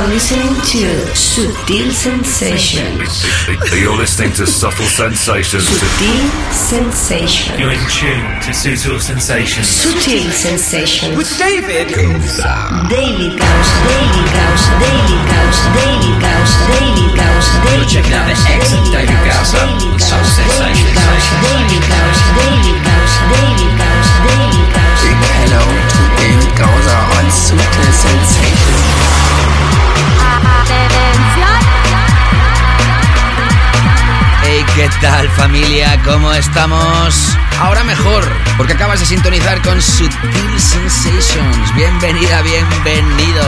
are listening to Sutil Sensations. You're listening to Subtle Sensations. Sutil Sensations. You're in tune to Subtle Sensations. Sutil Sensations. With David Daily Gausa. Daily Gausa. Daily Gausa. Daily Gausa. Daily Gausa. Daily You're checking out the excellent David Gausa with Soul Sensations. Daily Gausa. Daily Gausa. Daily Gausa. Daily Gausa. Big hello to David Gausa on Sutil Sensations. ¿Qué tal familia? ¿Cómo estamos? Ahora mejor, porque acabas de sintonizar con Sutil Sensations. Bienvenida, bienvenido.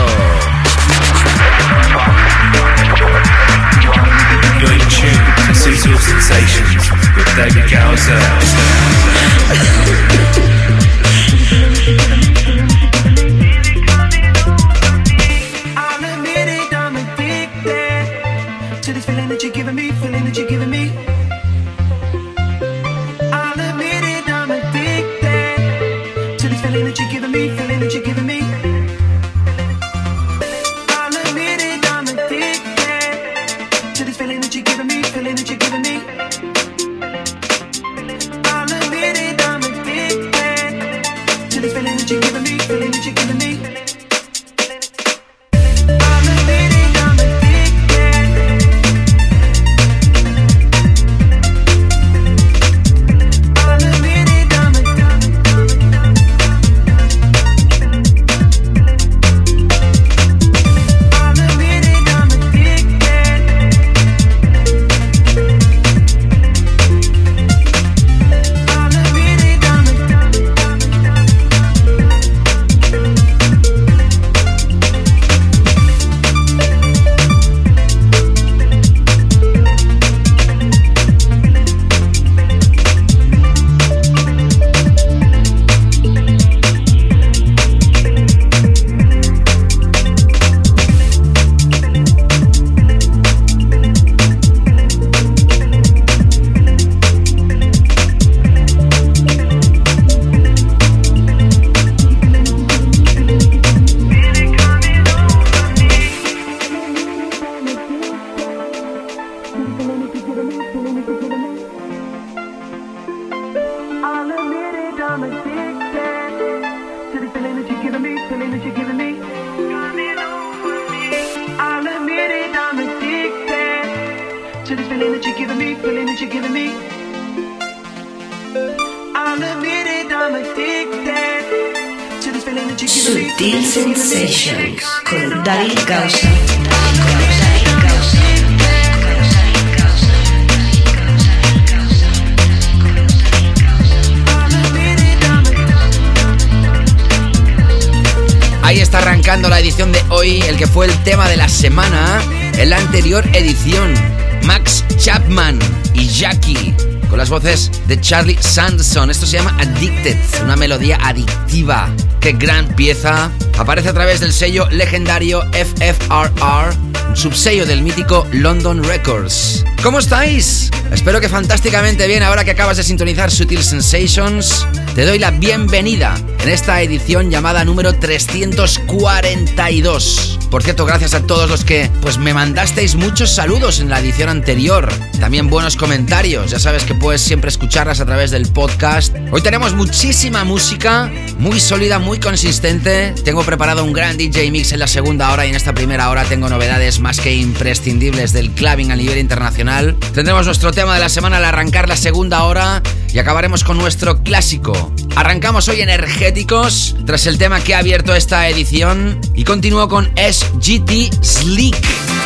De Charlie Sanderson. Esto se llama Addicted, una melodía adictiva. Qué gran pieza. Aparece a través del sello legendario FFRR, subsello del mítico London Records. ¿Cómo estáis? Espero que fantásticamente bien ahora que acabas de sintonizar Sutil Sensations. Te doy la bienvenida en esta edición llamada número 342. Por cierto, gracias a todos los que pues me mandasteis muchos saludos en la edición anterior. También buenos comentarios. Ya sabes que puedes siempre escucharlas a través del podcast. Hoy tenemos muchísima música, muy sólida, muy consistente. Tengo preparado un gran DJ mix en la segunda hora y en esta primera hora tengo novedades más que imprescindibles del clubbing a nivel internacional. Tendremos nuestro tema de la semana al arrancar la segunda hora y acabaremos con nuestro clásico. Arrancamos hoy energéticos tras el tema que ha abierto esta edición y continúo con SGT Sleek.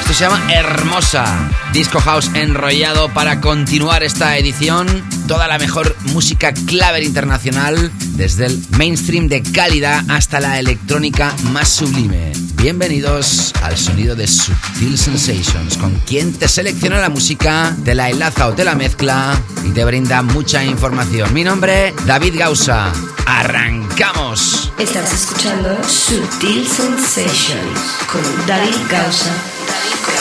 Esto se llama Hermosa. Disco House enrollado para continuar esta edición. Toda la mejor música clave internacional, desde el mainstream de calidad hasta la electrónica más sublime. Bienvenidos al sonido de Subtil Sensations, con quien te selecciona la música, te la enlaza o te la mezcla y te brinda mucha información. Mi nombre, David Gausa. ¡Arrancamos! Estás escuchando Sutil Sensations con David Gausa. Thank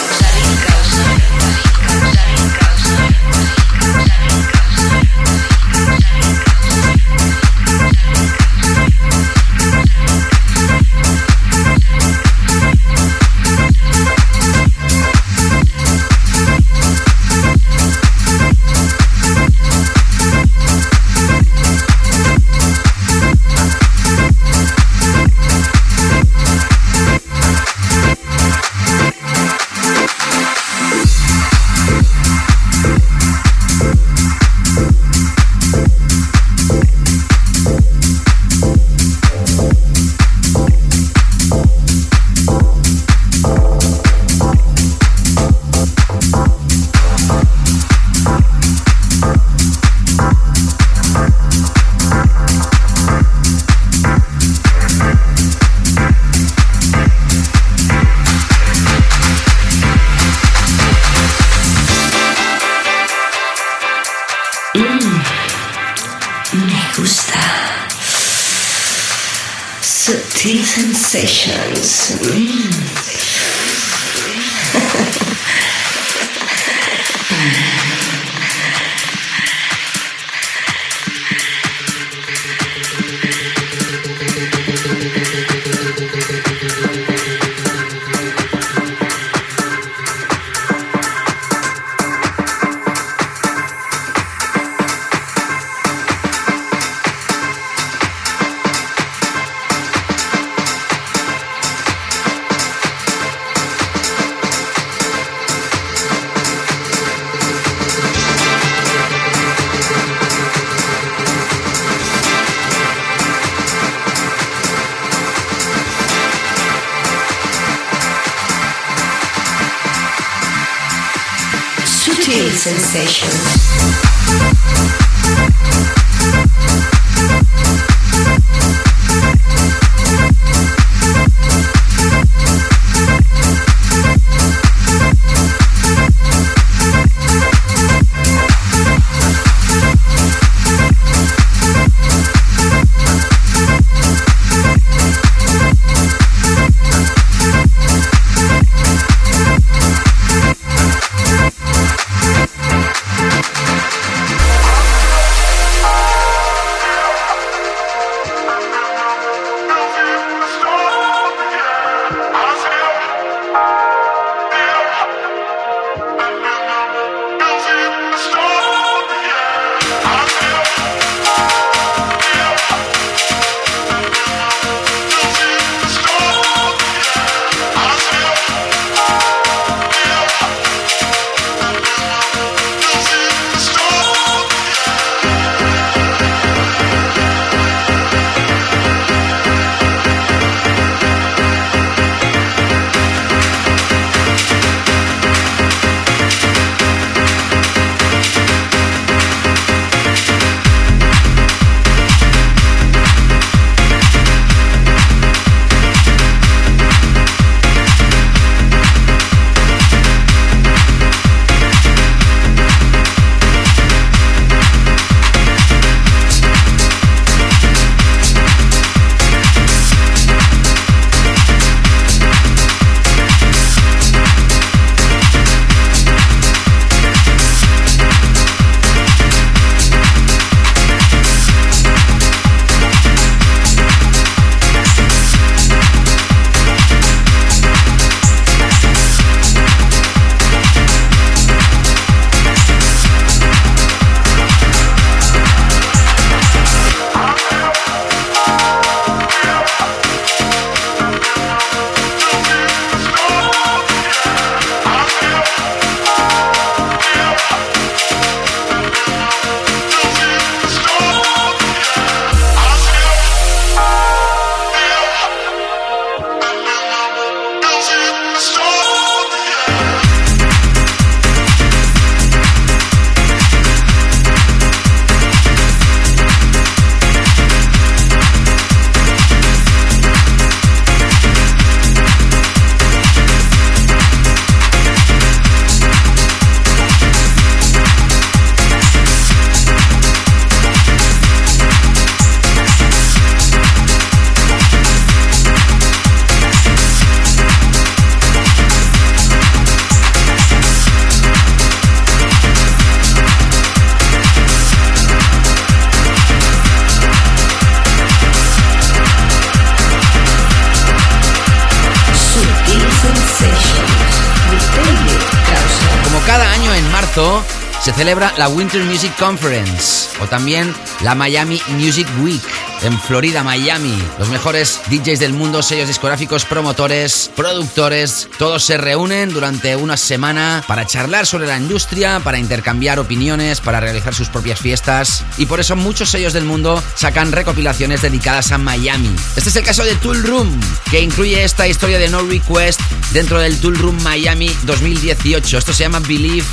celebra la Winter Music Conference o también la Miami Music Week en Florida, Miami. Los mejores DJs del mundo, sellos discográficos, promotores, productores, todos se reúnen durante una semana para charlar sobre la industria, para intercambiar opiniones, para realizar sus propias fiestas y por eso muchos sellos del mundo sacan recopilaciones dedicadas a Miami. Este es el caso de Tool Room, que incluye esta historia de No Request dentro del Tool Room Miami 2018. Esto se llama Believe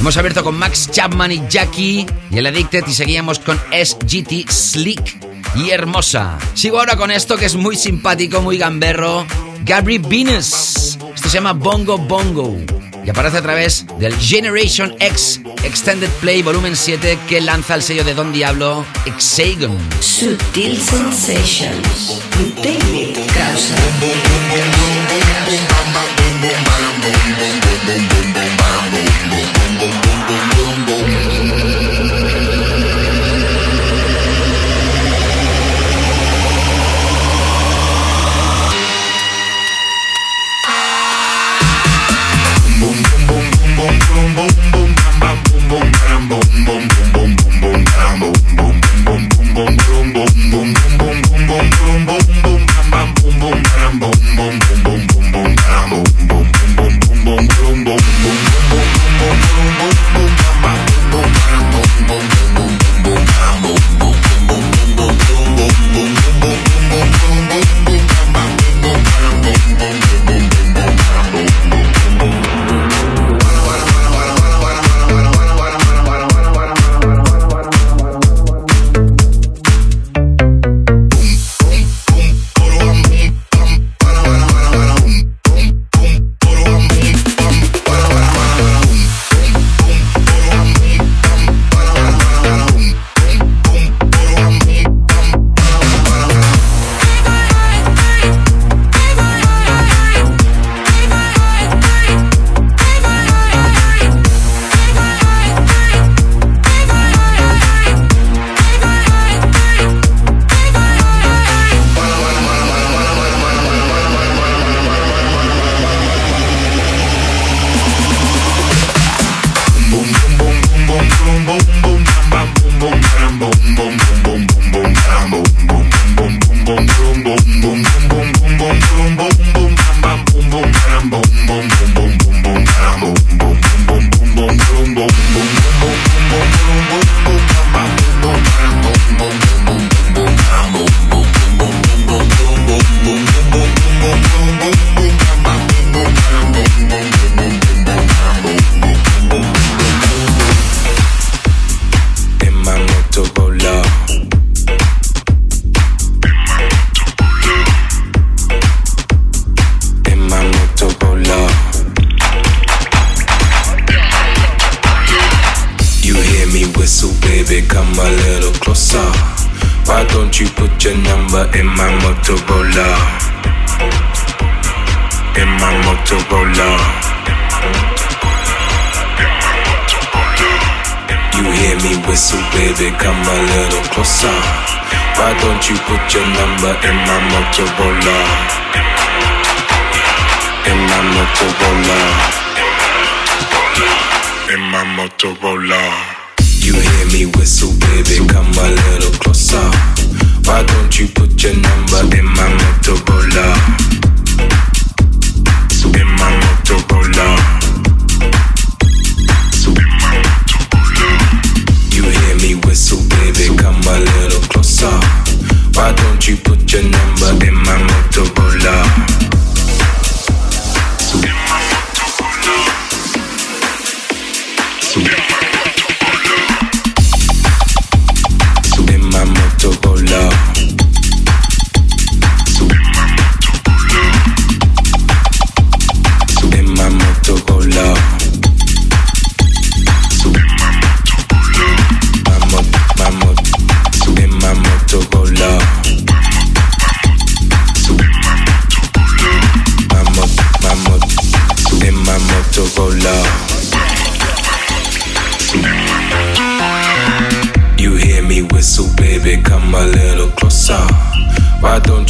Hemos abierto con Max Chapman y Jackie y el Addicted y seguíamos con SGT Slick y Hermosa. Sigo ahora con esto que es muy simpático, muy gamberro. Gabri Venus. Esto se llama Bongo Bongo. y aparece a través del Generation X Extended Play Volumen 7 que lanza el sello de Don Diablo, Hexagon. Sutil Sensations. David Causa. Motorola. You hear me whistle, baby, come a little closer. Why don't you put your number in my Motorola? In my Motorola. In my Motorola. You hear me whistle, baby, come a little closer. Why don't you put your number in my Motorola?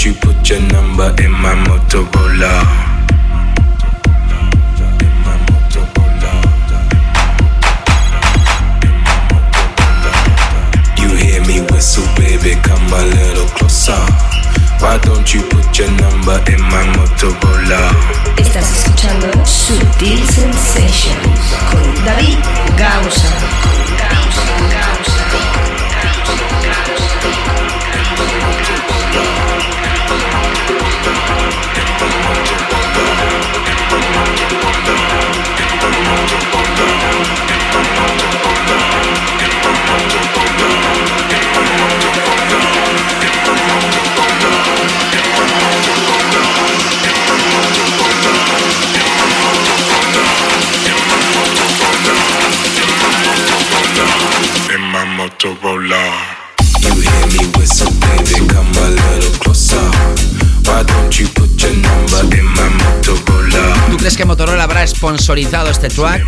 You put your number in my Motorola? Sponsorizado este track?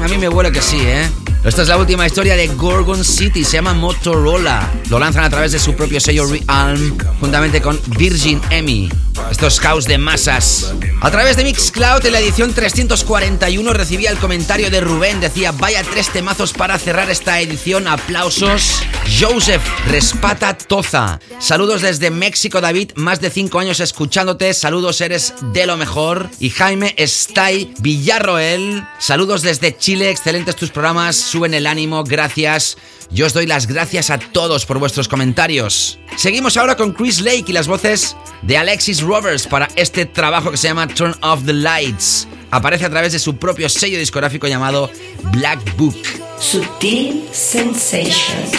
A mí me huele que sí, ¿eh? Esta es la última historia de Gorgon City, se llama Motorola. Lo lanzan a través de su propio sello Realm, juntamente con Virgin Emmy. Estos house de masas. A través de Mixcloud, en la edición 341, recibía el comentario de Rubén. Decía: Vaya tres temazos para cerrar esta edición. Aplausos. Joseph Respata Toza. Saludos desde México, David. Más de cinco años escuchándote. Saludos, eres de lo mejor. Y Jaime Stay Villarroel. Saludos desde Chile. Excelentes tus programas. Suben el ánimo. Gracias. Yo os doy las gracias a todos por vuestros comentarios. Seguimos ahora con Chris Lake y las voces de Alexis Rovers para este trabajo que se llama Turn Off the Lights. Aparece a través de su propio sello discográfico llamado Black Book. Sutil Sensations.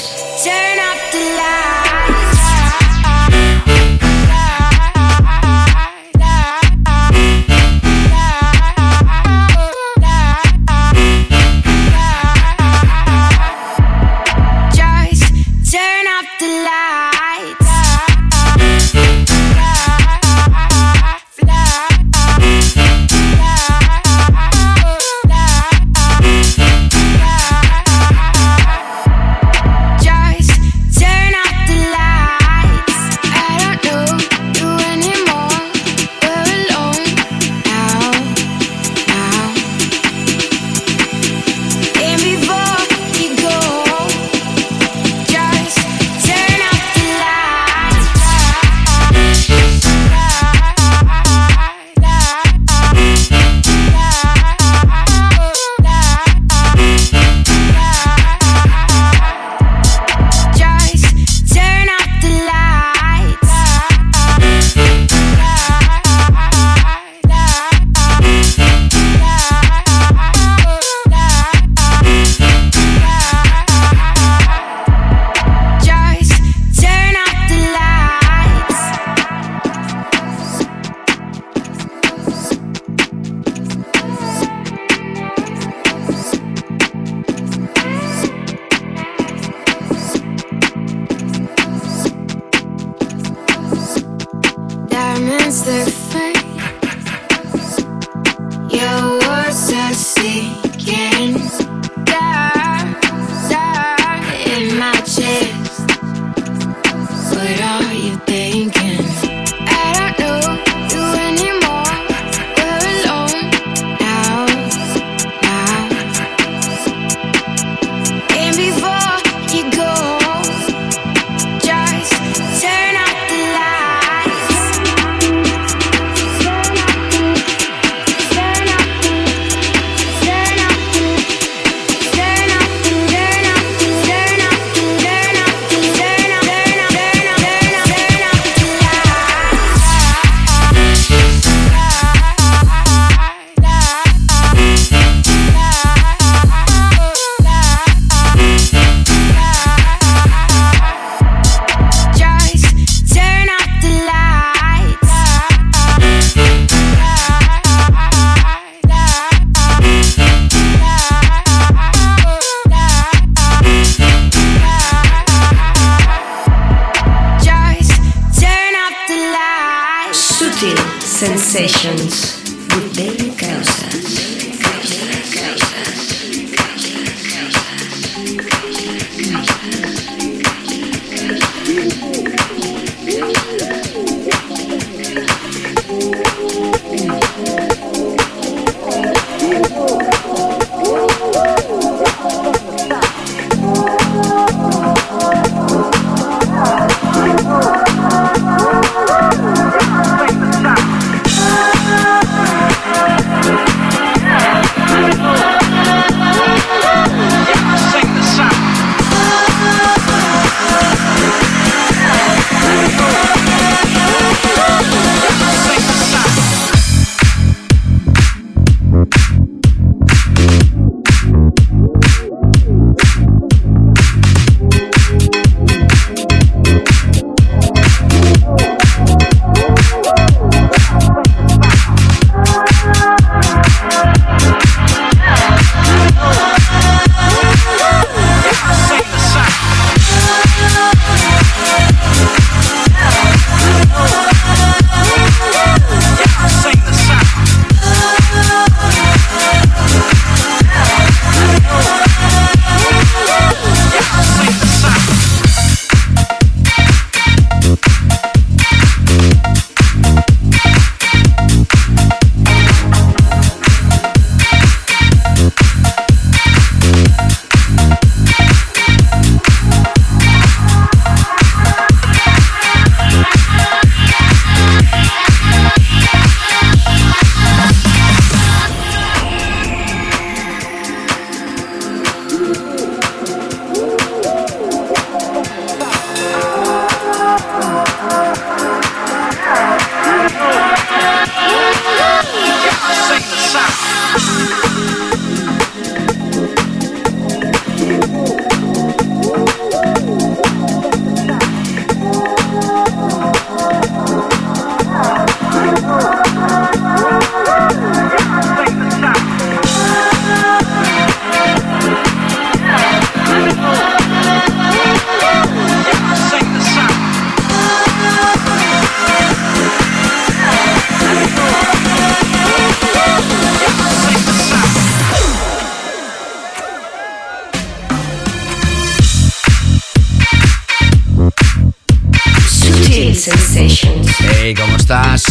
Turn off the lights.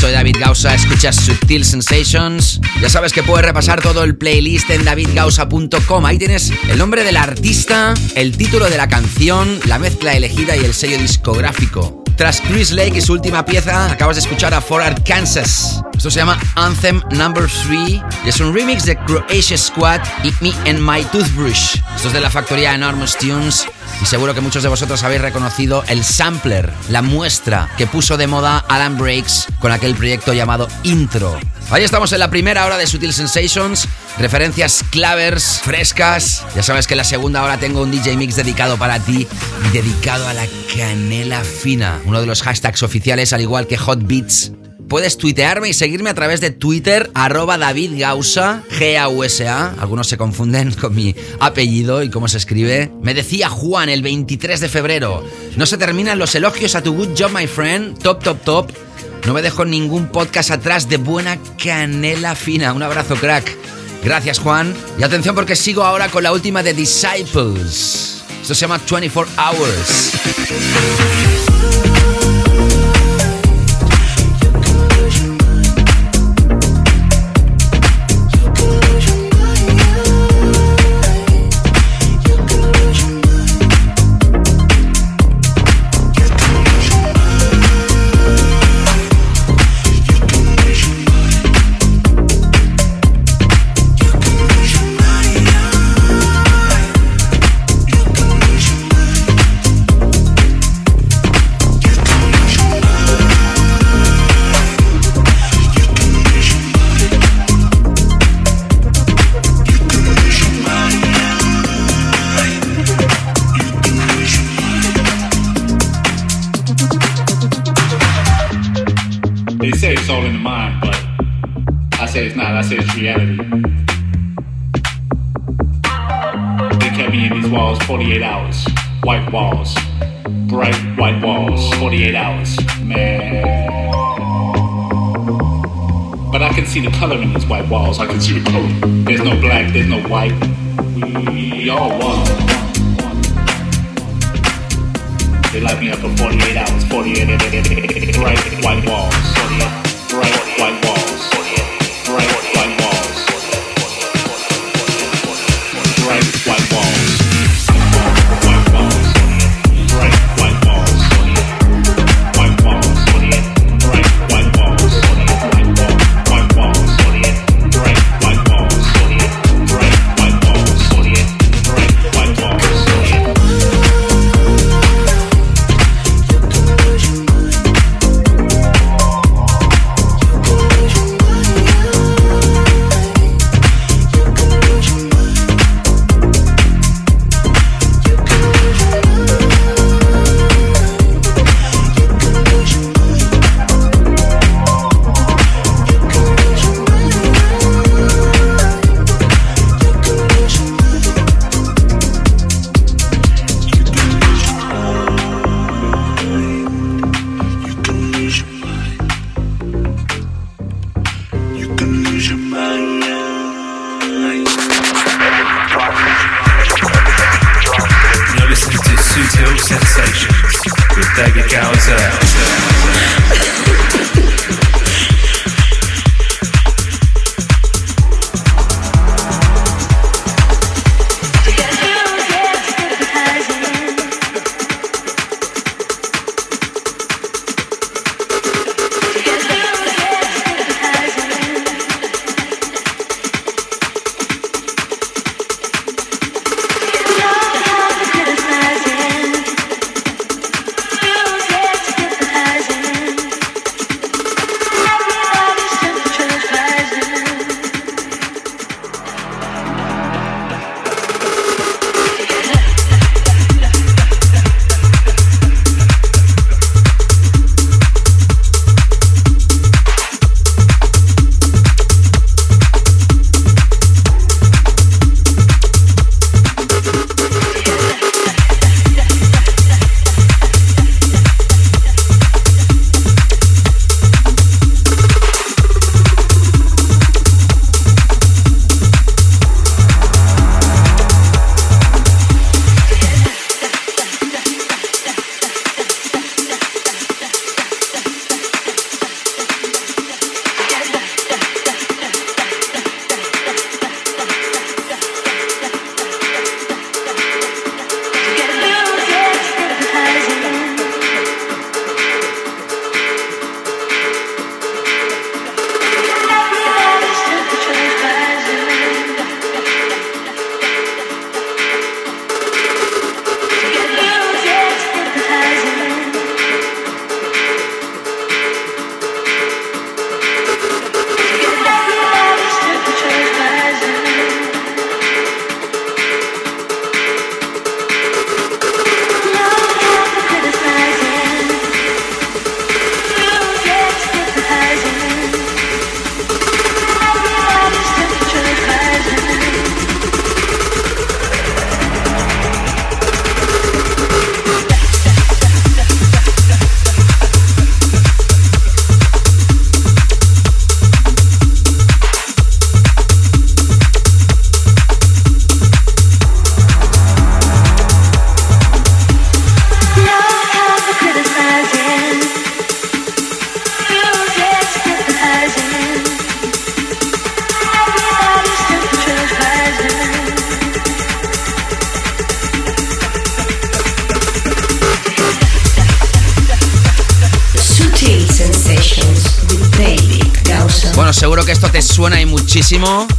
Soy David Gausa, escuchas Subtil Sensations. Ya sabes que puedes repasar todo el playlist en davidgausa.com. Ahí tienes el nombre del artista, el título de la canción, la mezcla elegida y el sello discográfico. Tras Chris Lake y su última pieza, acabas de escuchar a For Arkansas. Esto se llama Anthem Number 3 y es un remix de Croatia Squad y Me and My Toothbrush. Esto es de la factoría Enormous Tunes y seguro que muchos de vosotros habéis reconocido el sampler, la muestra que puso de moda Alan Breaks con aquel proyecto llamado Intro. Ahí estamos en la primera hora de Sutil Sensations, referencias clavers, frescas. Ya sabes que en la segunda hora tengo un DJ Mix dedicado para ti dedicado a la canela fina, uno de los hashtags oficiales al igual que Hot Beats puedes tuitearme y seguirme a través de Twitter, arroba David Gausa, G-A-U-S-A. Algunos se confunden con mi apellido y cómo se escribe. Me decía Juan el 23 de febrero, no se terminan los elogios a tu good job, my friend. Top, top, top. No me dejo ningún podcast atrás de buena canela fina. Un abrazo, crack. Gracias, Juan. Y atención porque sigo ahora con la última de Disciples. Esto se llama 24 Hours. Say it's not. I reality. They kept me in these walls 48 hours. White walls. Bright white walls. 48 hours. Man. But I can see the color in these white walls. I can see the color. There's no black, there's no white. We all one. They locked me up for 48 hours. 48 bright white walls. 48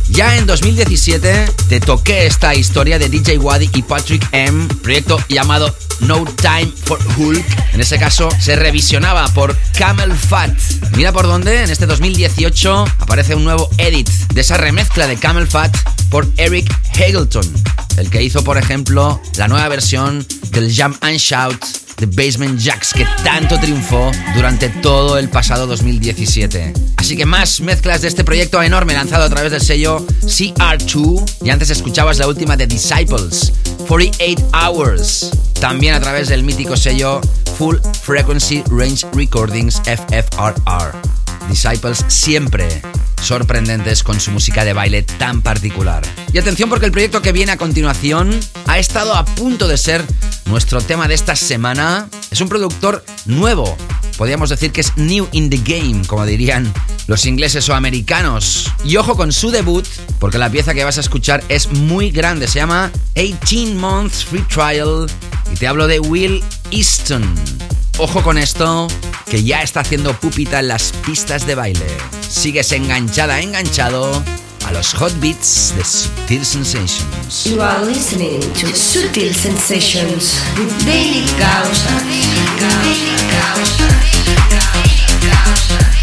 Ya en 2017 te toqué esta historia de DJ Wadi y Patrick M, proyecto llamado No Time for Hulk. En ese caso se revisionaba por Camel Fat. Mira por dónde, en este 2018 aparece un nuevo edit de esa remezcla de Camel Fat por Eric Hagelton, el que hizo, por ejemplo, la nueva versión del Jump and Shout de Basement Jacks que tanto triunfó durante todo el pasado 2017. Así que más mezclas de este proyecto enorme lanzado a través del sello CR2 y antes escuchabas la última de Disciples, 48 Hours, también a través del mítico sello Full Frequency Range Recordings FFRR. Disciples siempre sorprendentes con su música de baile tan particular. Y atención porque el proyecto que viene a continuación ha estado a punto de ser nuestro tema de esta semana. Es un productor nuevo. Podríamos decir que es new in the game, como dirían los ingleses o americanos. Y ojo con su debut, porque la pieza que vas a escuchar es muy grande. Se llama 18 Months Free Trial. Y te hablo de Will Easton. Ojo con esto, que ya está haciendo pupita en las pistas de baile. Sigues enganchada, enganchado a los hot beats de Subtil Sensations. You are listening to Sutil Sensations with Daily Causa. Daily Causa. Sutil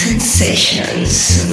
Sensations.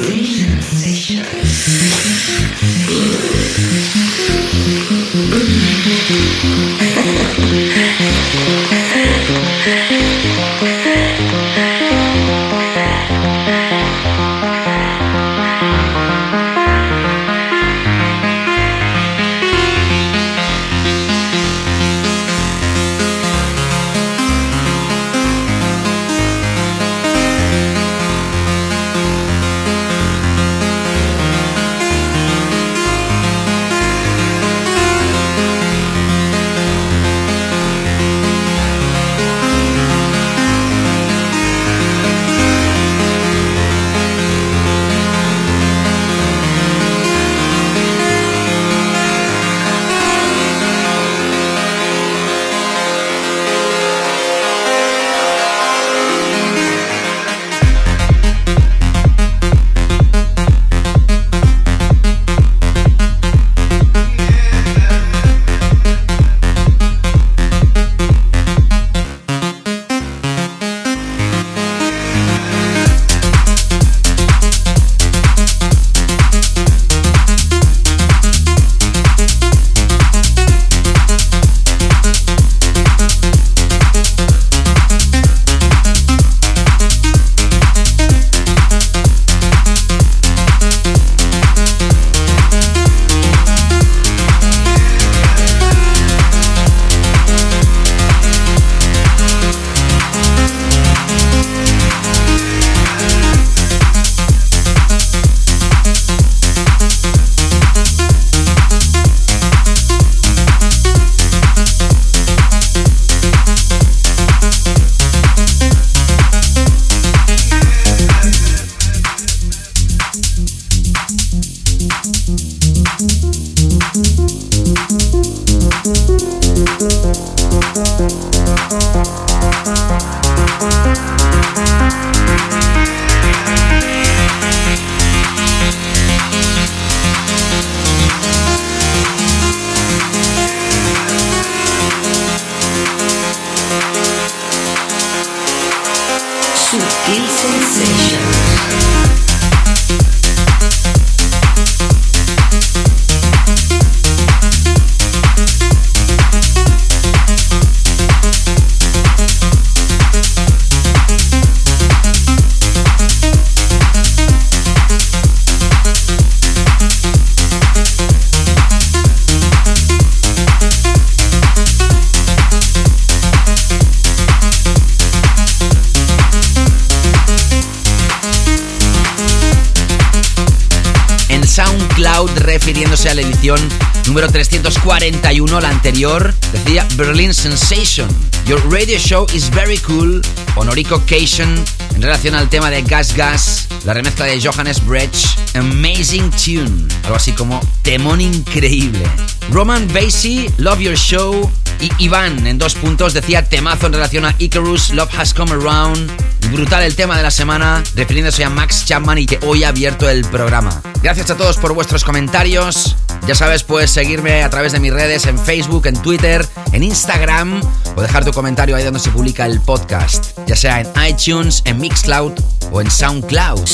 1941, la anterior, decía Berlin Sensation. Your radio show is very cool. Honorico Cation, en relación al tema de Gas Gas, la remezcla de Johannes Brecht, Amazing Tune, algo así como Temón Increíble. Roman Basie, Love Your Show, y Iván, en dos puntos, decía temazo en relación a Icarus, Love Has Come Around, Brutal el tema de la semana, refiriéndose a Max Chapman y que hoy ha abierto el programa. Gracias a todos por vuestros comentarios. Ya sabes, puedes seguirme a través de mis redes en Facebook, en Twitter, en Instagram o dejar tu comentario ahí donde se publica el podcast, ya sea en iTunes, en Mixcloud o en SoundCloud.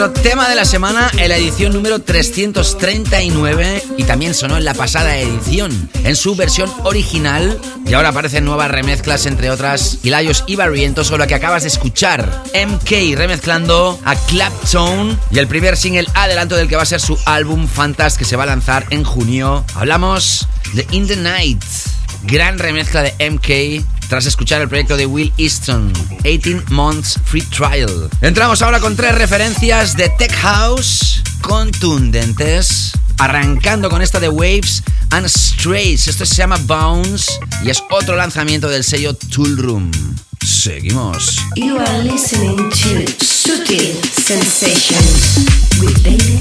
Nuestro tema de la semana en la edición número 339 y también sonó en la pasada edición, en su versión original. Y ahora aparecen nuevas remezclas, entre otras Hilayos y Barrientos, o la que acabas de escuchar. MK remezclando a Claptone y el primer single adelanto del que va a ser su álbum Fantast que se va a lanzar en junio. Hablamos de In the Night, gran remezcla de MK tras escuchar el proyecto de Will Easton, 18 Months Free Trial. Entramos ahora con tres referencias de Tech House contundentes, arrancando con esta de Waves and Strays. Esto se llama Bounce y es otro lanzamiento del sello Tool Room. Seguimos. You are listening to Sutil Sensations with David.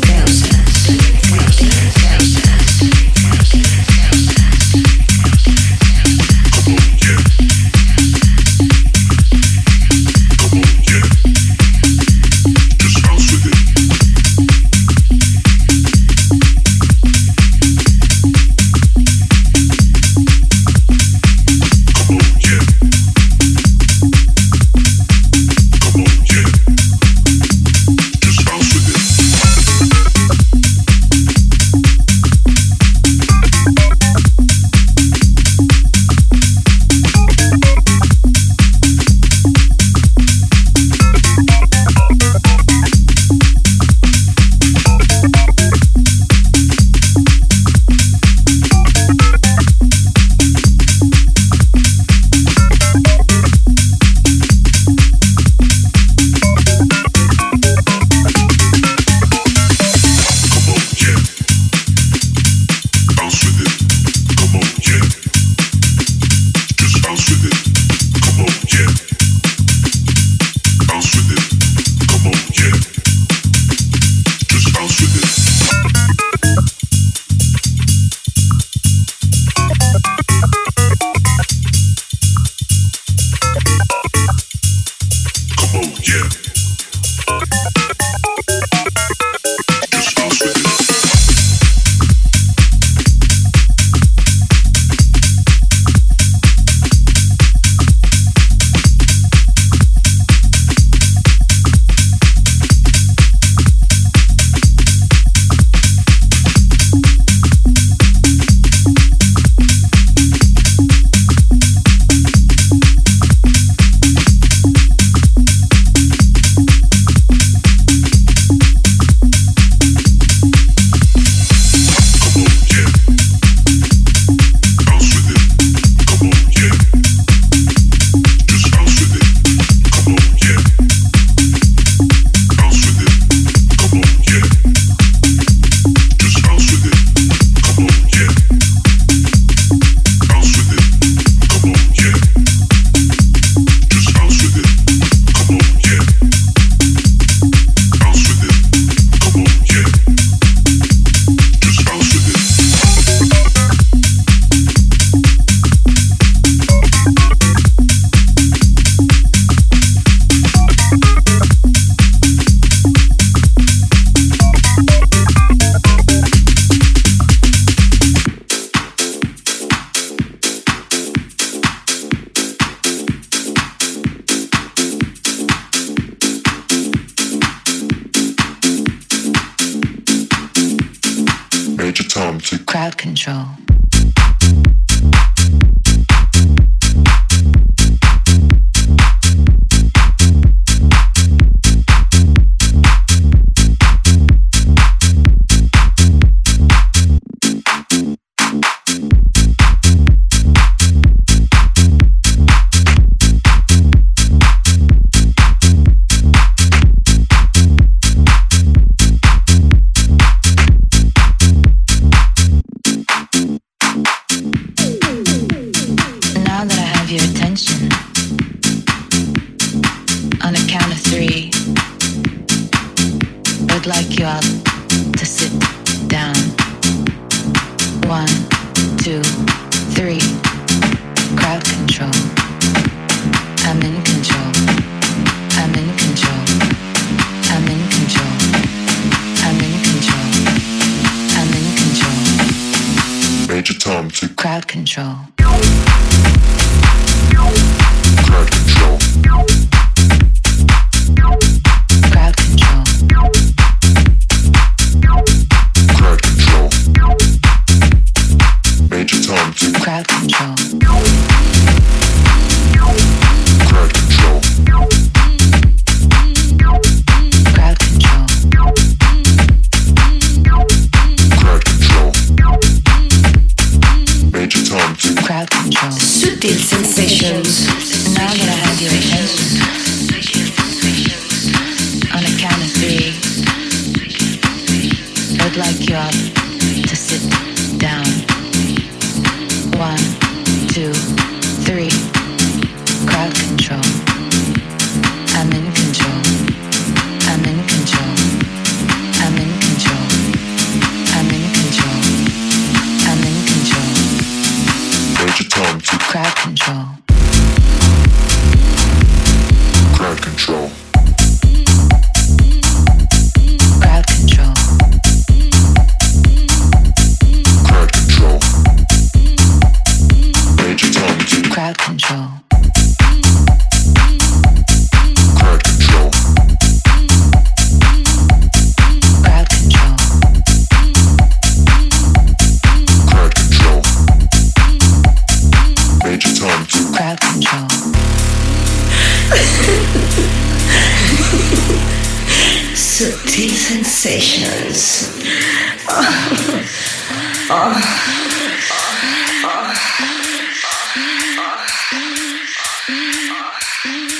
see.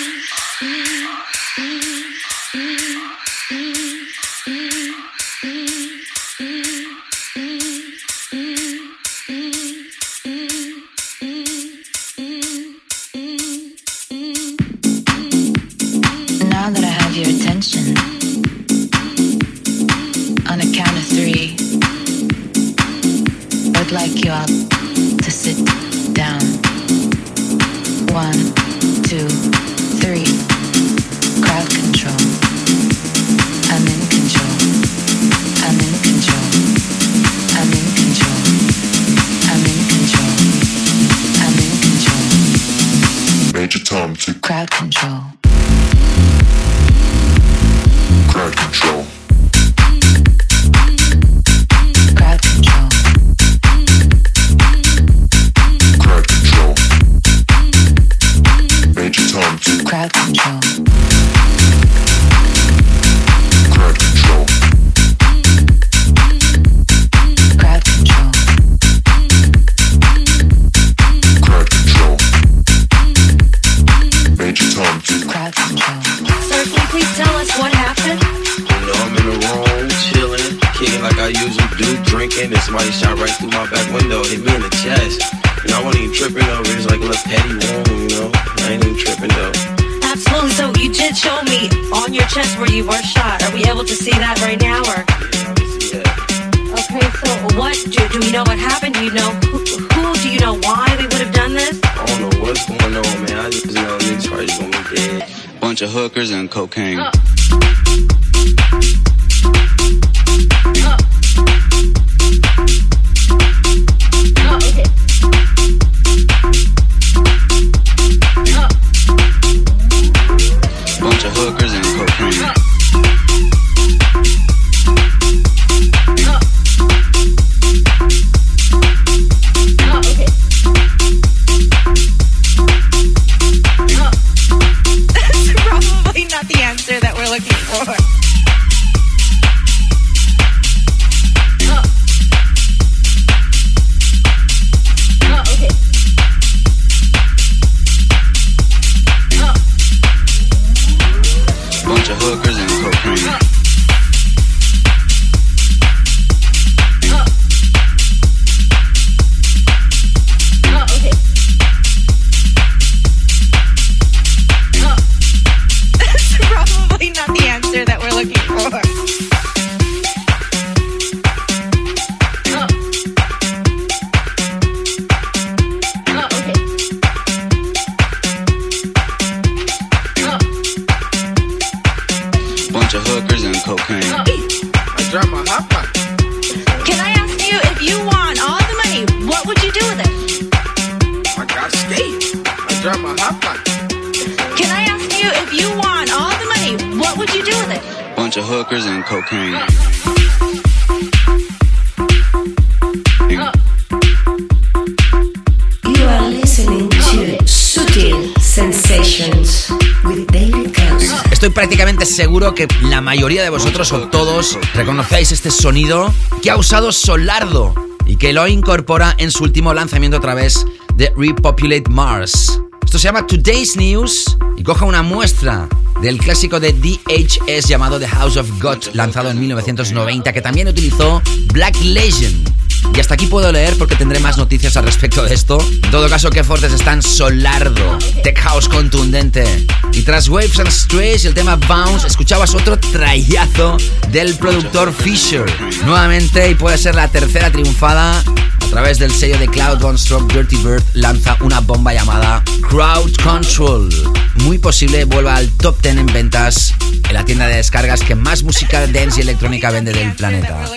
Estoy prácticamente seguro que la mayoría de vosotros o todos reconocéis este sonido que ha usado Solardo y que lo incorpora en su último lanzamiento a través de Repopulate Mars. Esto se llama Today's News y coge una muestra del clásico de DHS llamado The House of God, lanzado en 1990, que también utilizó Black Legend. Y hasta aquí puedo leer porque tendré más noticias al respecto de esto. En todo caso, qué fuertes están Solardo, Tech House contundente. Y tras Waves and Strays y el tema Bounce, escuchabas otro trayazo del productor Fisher. Nuevamente, y puede ser la tercera triunfada, a través del sello de Cloud One Stroke Dirty Bird lanza una bomba llamada Crowd Control. Muy posible vuelva al top 10 en ventas en la tienda de descargas que más música dance y electrónica vende del planeta.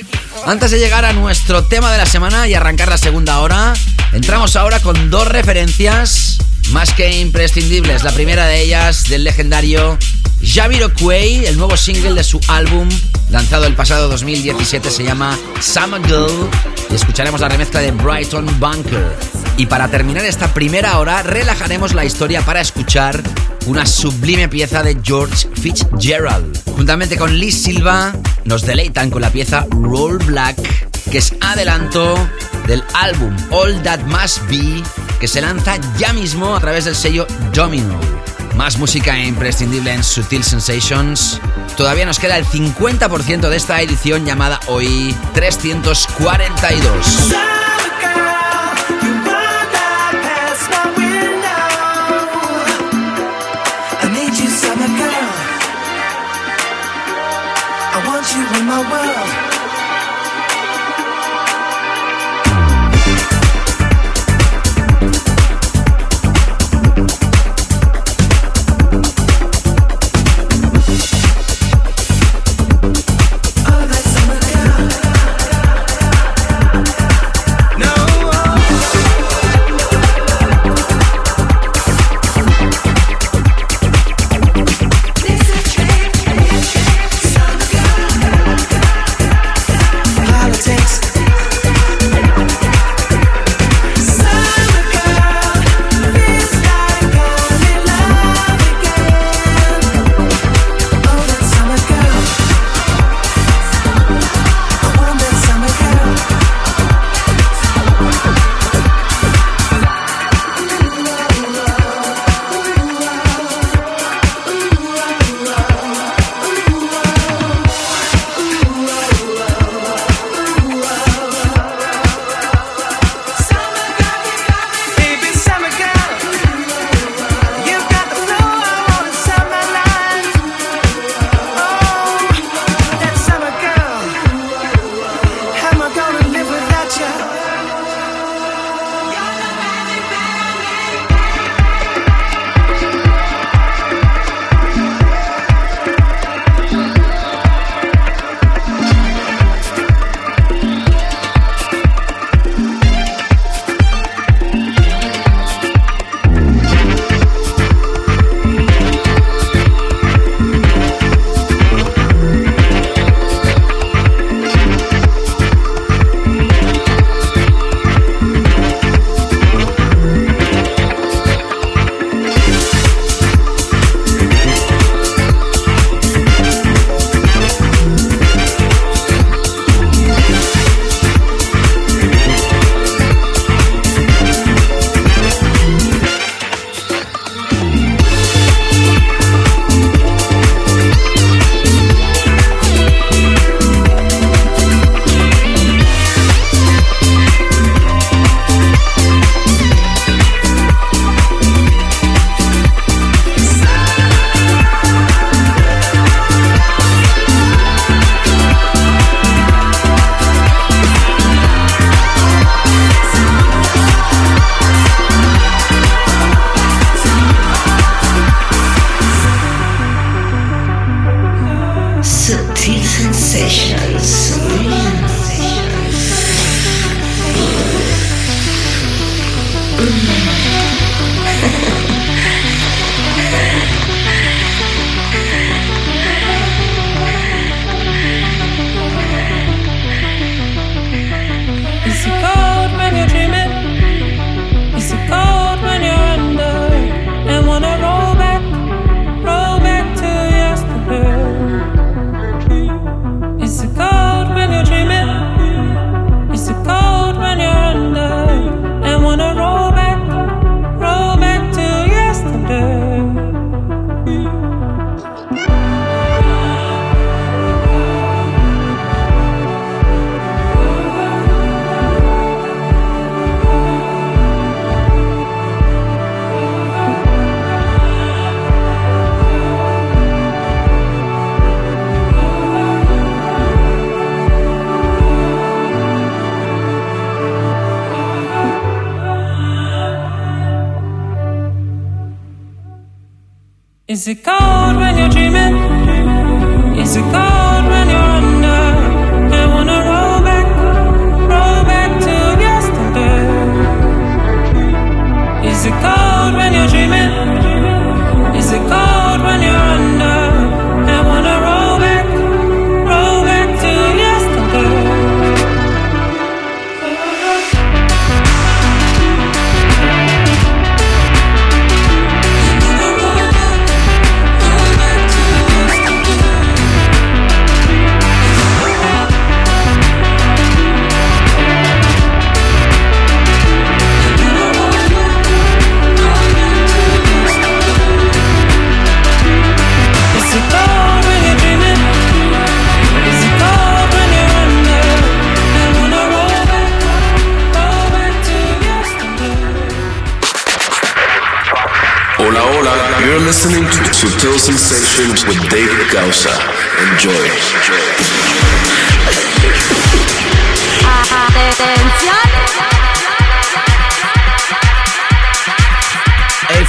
Antes de llegar a nuestro tema de la semana y arrancar la segunda hora, entramos ahora con dos referencias más que imprescindibles. La primera de ellas del legendario Jamiroquai, el nuevo single de su álbum lanzado el pasado 2017 se llama Summer Girl y escucharemos la remezcla de Brighton Bunker. Y para terminar esta primera hora relajaremos la historia para escuchar una sublime pieza de George Fitzgerald. Juntamente con Liz Silva nos deleitan con la pieza Roll Black, que es adelanto del álbum All That Must Be, que se lanza ya mismo a través del sello Domino. Más música imprescindible en Sutil Sensations. Todavía nos queda el 50% de esta edición llamada hoy 342. I need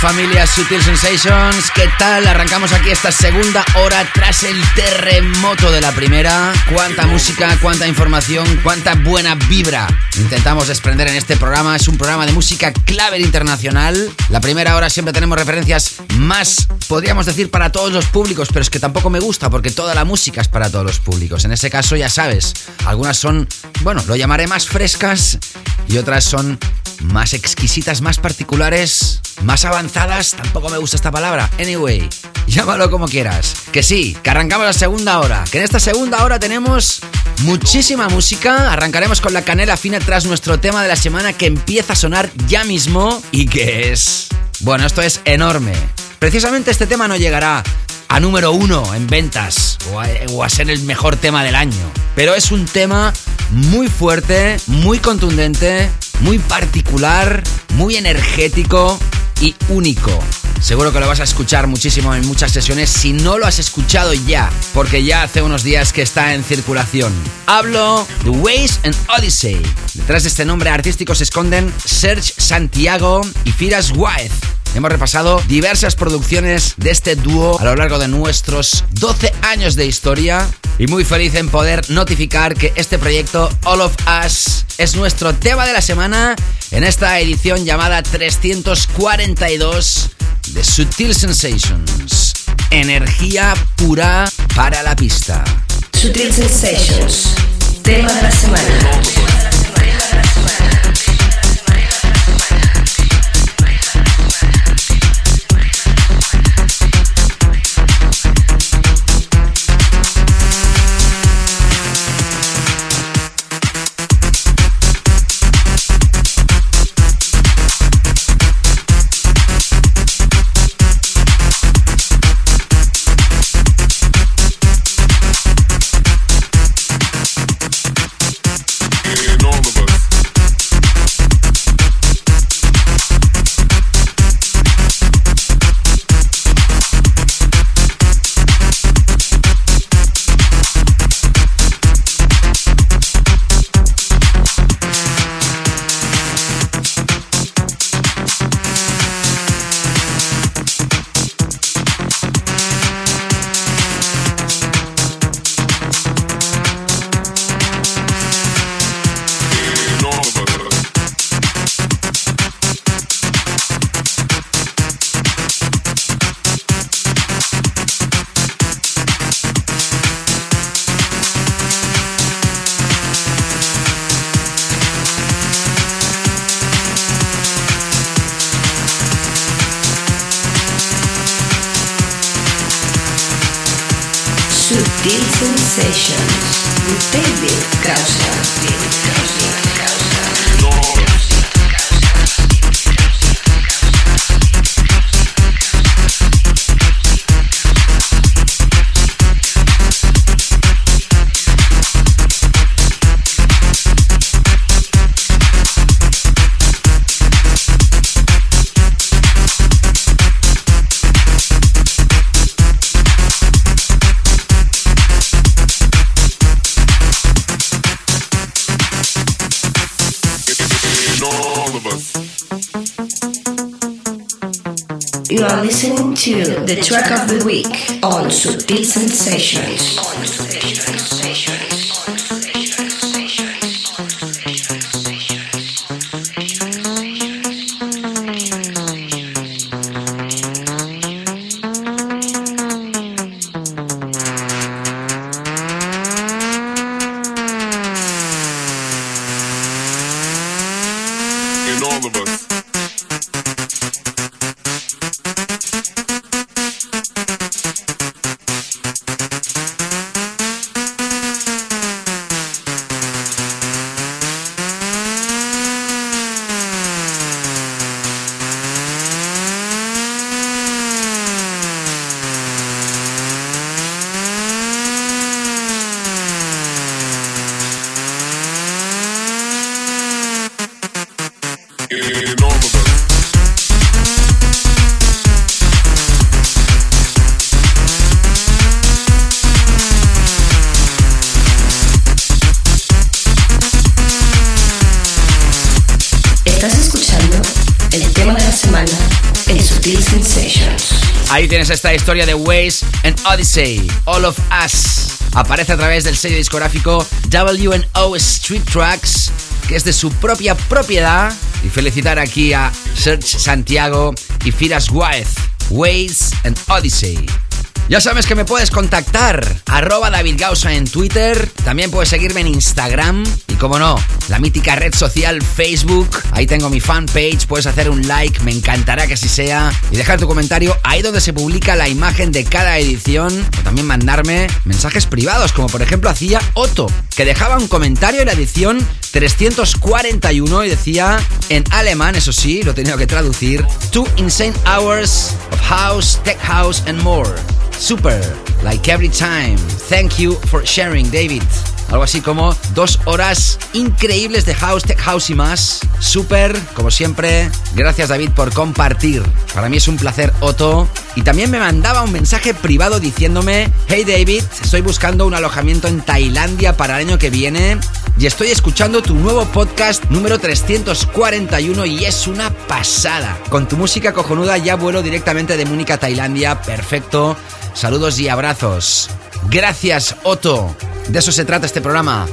familia Sutil Sensations, ¿qué tal? Arrancamos aquí esta segunda hora tras el terremoto de la primera. Cuánta música, cuánta información, cuánta buena vibra intentamos desprender en este programa. Es un programa de música clave internacional. La primera hora siempre tenemos referencias más, podríamos decir, para todos los públicos, pero es que tampoco me gusta porque toda la música es para todos los públicos. En ese caso, ya sabes, algunas son, bueno, lo llamaré más frescas y otras son más exquisitas, más particulares, más avanzadas, tampoco me gusta esta palabra. Anyway, llámalo como quieras. Que sí, que arrancamos la segunda hora. Que en esta segunda hora tenemos muchísima música. Arrancaremos con la canela fina tras nuestro tema de la semana que empieza a sonar ya mismo y que es... Bueno, esto es enorme. Precisamente este tema no llegará a número uno en ventas o a, ser el mejor tema del año. Pero es un tema muy fuerte, muy contundente, muy particular, muy energético y único. Seguro que lo vas a escuchar muchísimo en muchas sesiones si no lo has escuchado ya, porque ya hace unos días que está en circulación. Hablo de Ways and Odyssey. Detrás de este nombre artístico se esconden Serge Santiago y Firas White. Hemos repasado diversas producciones de este dúo a lo largo de nuestros 12 años de historia y muy feliz en poder notificar que este proyecto All of Us es nuestro tema de la semana en esta edición llamada 342 de Sutil Sensations. Energía pura para la pista. Sutil Sensations. Tema de la semana. Listening to the track of the week on Subtle Sensations. Esta historia de Waze and Odyssey, All of Us. Aparece a través del sello discográfico WO Street Tracks, que es de su propia propiedad. Y felicitar aquí a Serge Santiago y Firas Guaez, Waze and Odyssey. Ya sabes que me puedes contactar, arroba David en Twitter, también puedes seguirme en Instagram y como no, la mítica red social Facebook, ahí tengo mi fanpage, puedes hacer un like, me encantará que así sea, y dejar tu comentario ahí donde se publica la imagen de cada edición, o también mandarme mensajes privados, como por ejemplo hacía Otto, que dejaba un comentario en la edición 341 y decía en alemán, eso sí, lo he tenido que traducir, Two insane hours of house, tech house and more. Super, like every time. Thank you for sharing, David. Algo así como dos horas increíbles de house, tech house y más. Super, como siempre. Gracias, David, por compartir. Para mí es un placer, Otto. Y también me mandaba un mensaje privado diciéndome: Hey, David, estoy buscando un alojamiento en Tailandia para el año que viene. Y estoy escuchando tu nuevo podcast número 341 y es una pasada. Con tu música cojonuda ya vuelo directamente de Múnich a Tailandia. Perfecto. Saludos y abrazos. Gracias, Otto. De eso se trata este programa.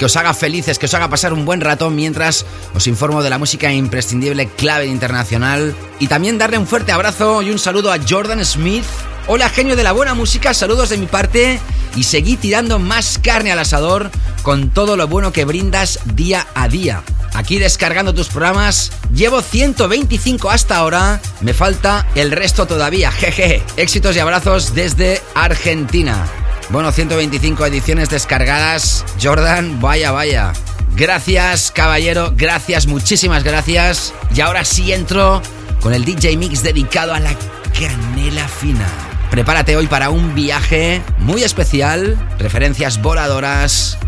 Que os haga felices, que os haga pasar un buen rato mientras os informo de la música imprescindible clave internacional. Y también darle un fuerte abrazo y un saludo a Jordan Smith. Hola genio de la buena música, saludos de mi parte y seguí tirando más carne al asador con todo lo bueno que brindas día a día. Aquí descargando tus programas, llevo 125 hasta ahora, me falta el resto todavía, jeje. Éxitos y abrazos desde Argentina. Bueno, 125 ediciones descargadas. Jordan, vaya, vaya. Gracias, caballero. Gracias, muchísimas gracias. Y ahora sí entro con el DJ Mix dedicado a la canela fina. Prepárate hoy para un viaje muy especial, referencias voladoras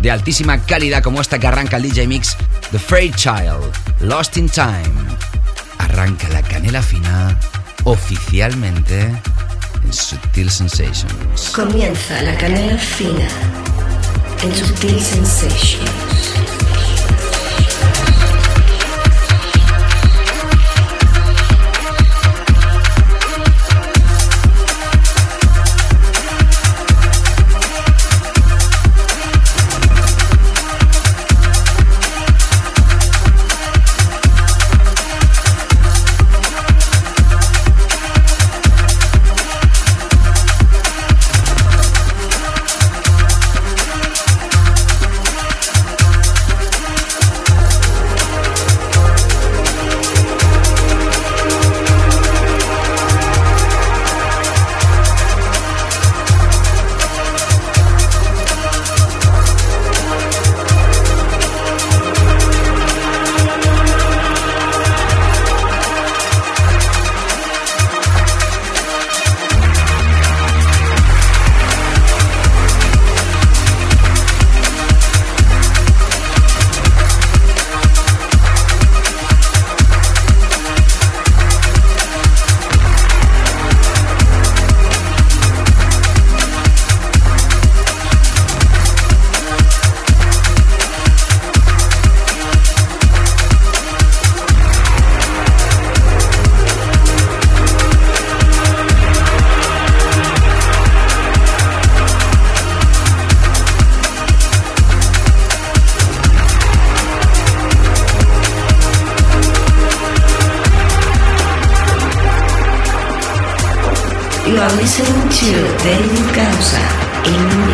de altísima calidad como esta que arranca el DJ Mix, The Freight Child, Lost in Time. Arranca la canela fina oficialmente en Sutil Sensations. Comienza la canela fina en Subtle Sensations. David Causa in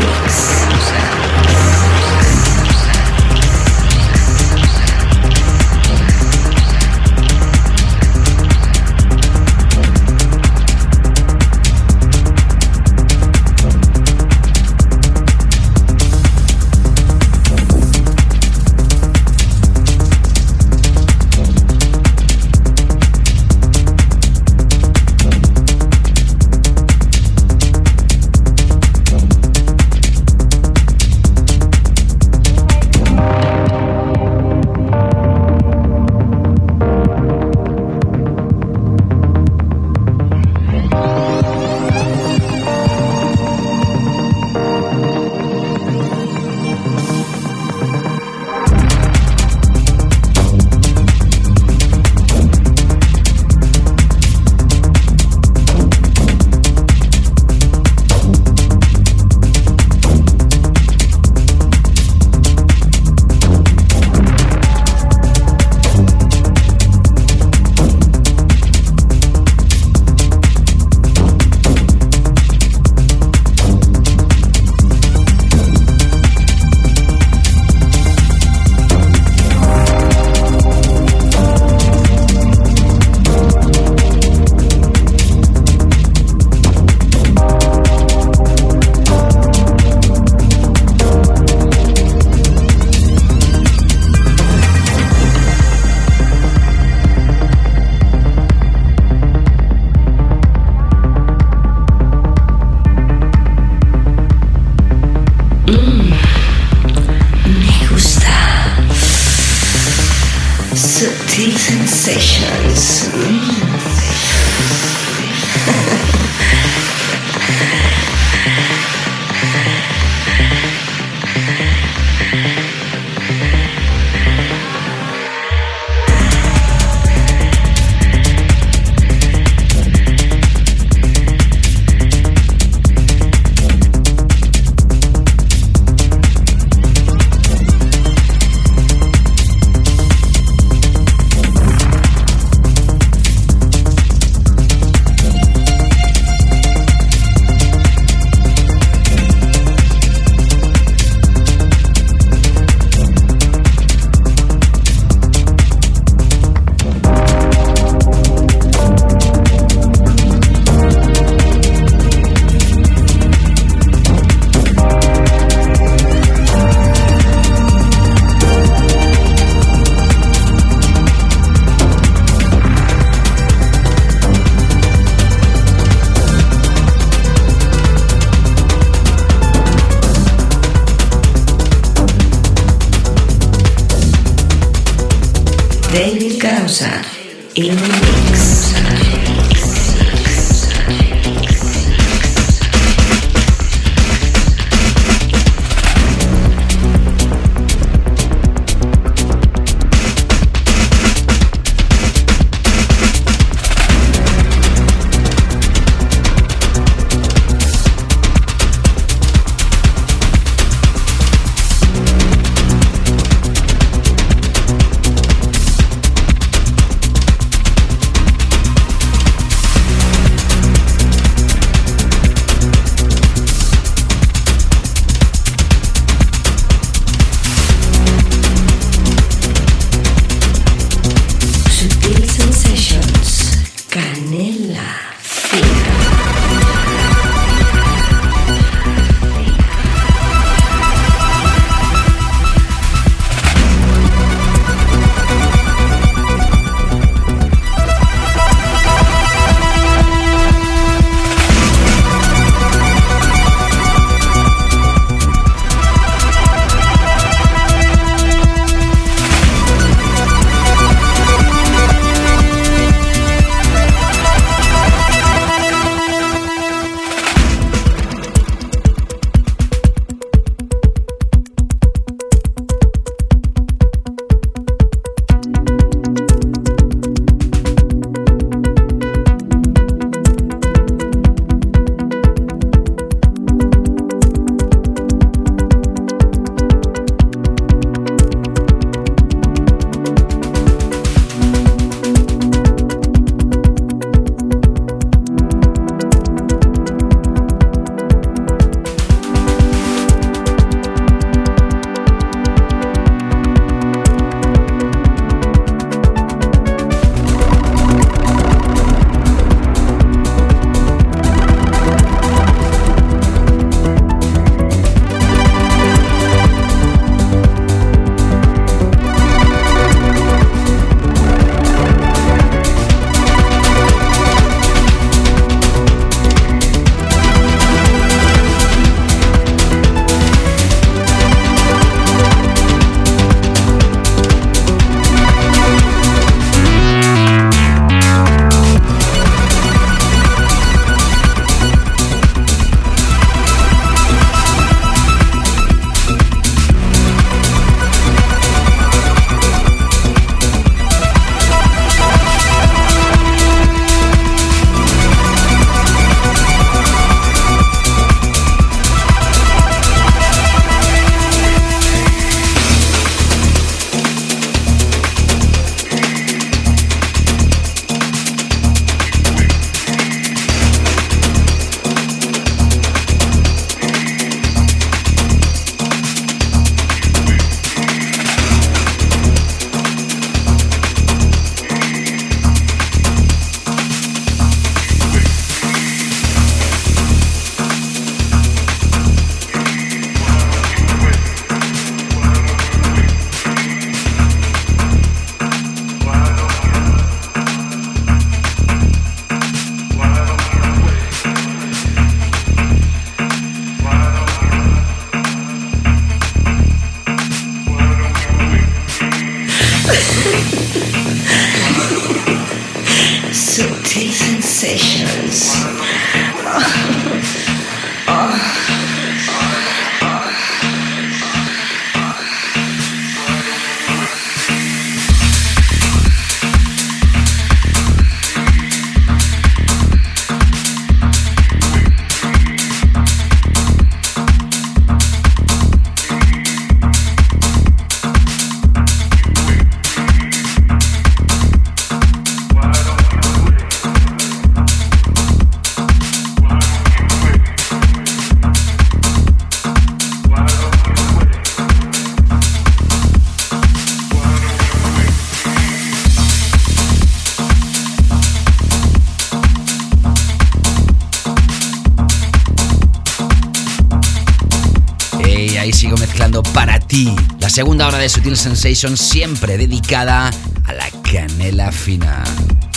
segunda hora de Sutil Sensation siempre dedicada a la canela fina.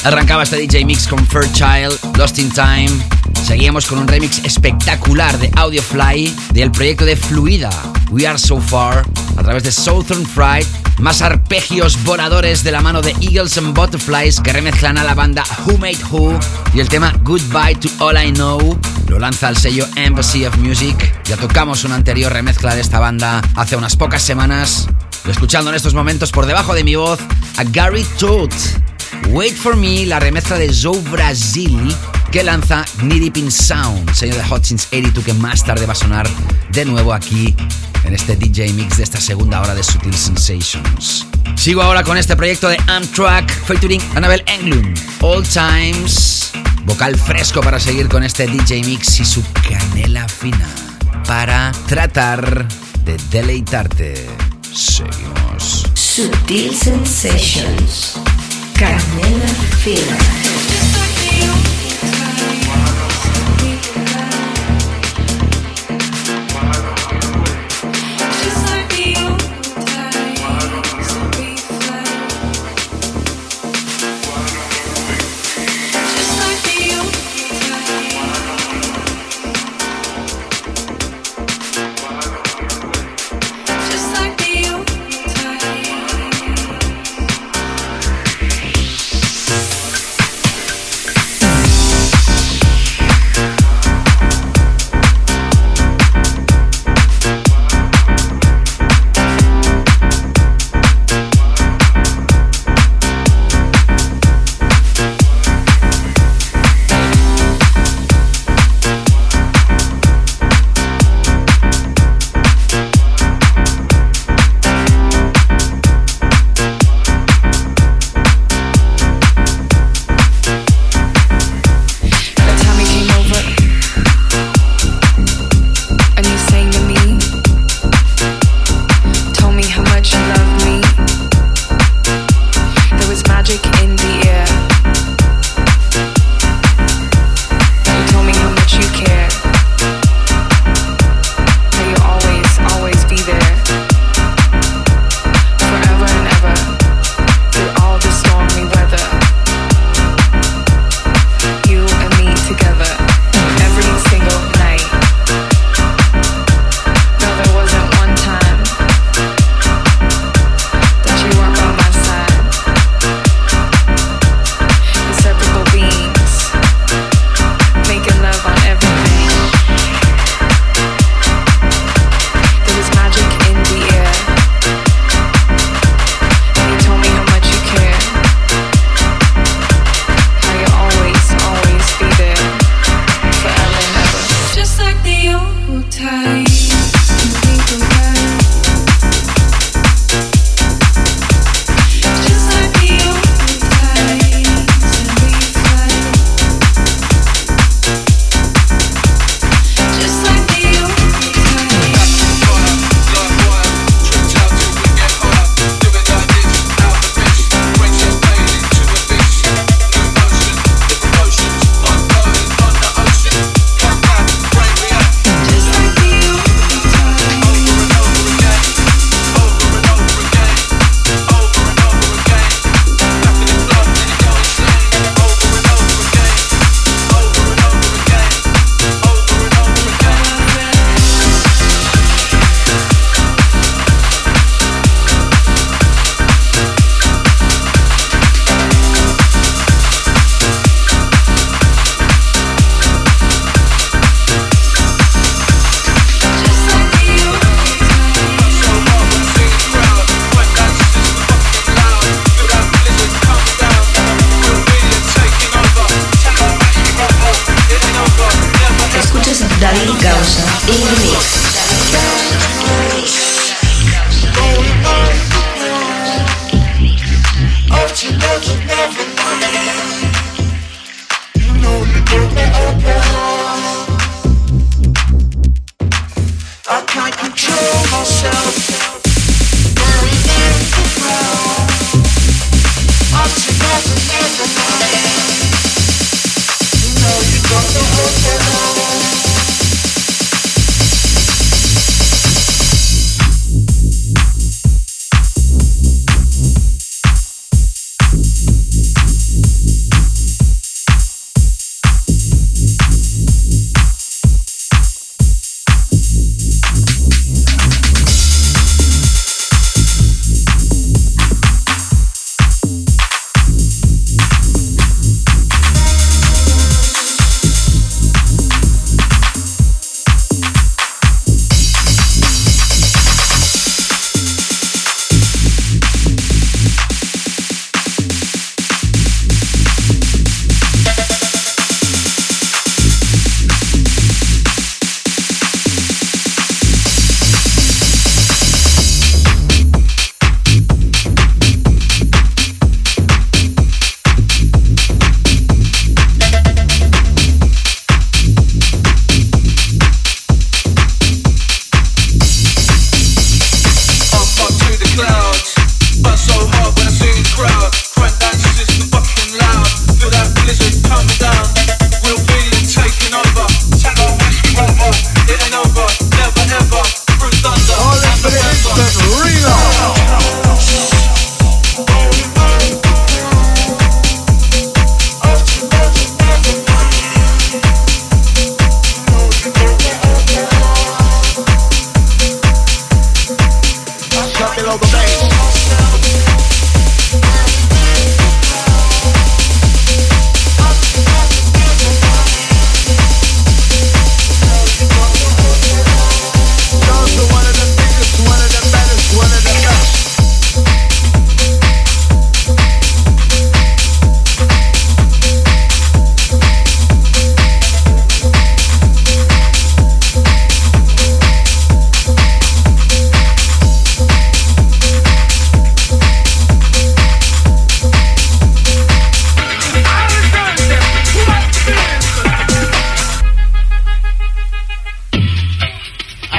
Arrancaba este DJ Mix con Fairchild, Lost in Time. Seguíamos con un remix espectacular de Audiofly del proyecto de Fluida, We Are So Far, a través de Southern Fried. Más arpegios voladores de la mano de Eagles and Butterflies que remezclan a la banda Who Made Who. Y el tema Goodbye to All I Know lo lanza el sello Embassy of Music. Ya tocamos una anterior remezcla de esta banda hace unas pocas semanas. Escuchando en estos momentos por debajo de mi voz a Gary Toot. Wait for Me, la remezcla de Joe Brasil que lanza Knee Deep in Sound, sello de Hot Since 82 que más tarde va a sonar de nuevo aquí en este DJ mix de esta segunda hora de Sutil Sensations. Sigo ahora con este proyecto de Amtrak featuring Annabel Englund, All Times, vocal fresco para seguir con este DJ mix y su canela fina para tratar de deleitarte. Seguimos. Sutil sensations. Canela fina.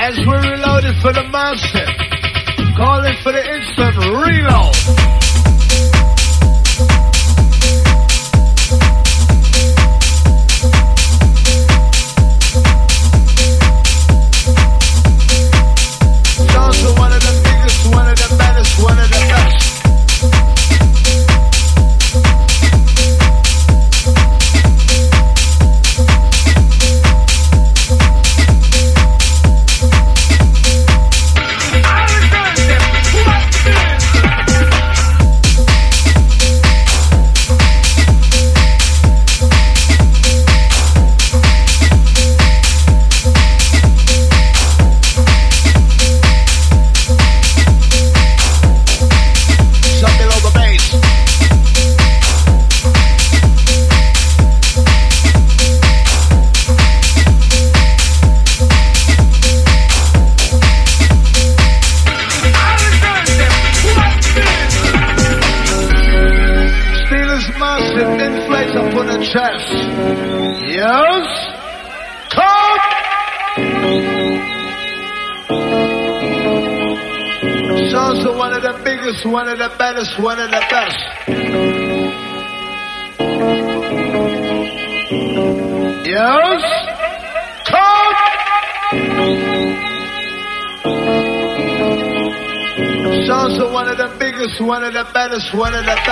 As we're it's for the monster, calling for the instant reload. just wanted to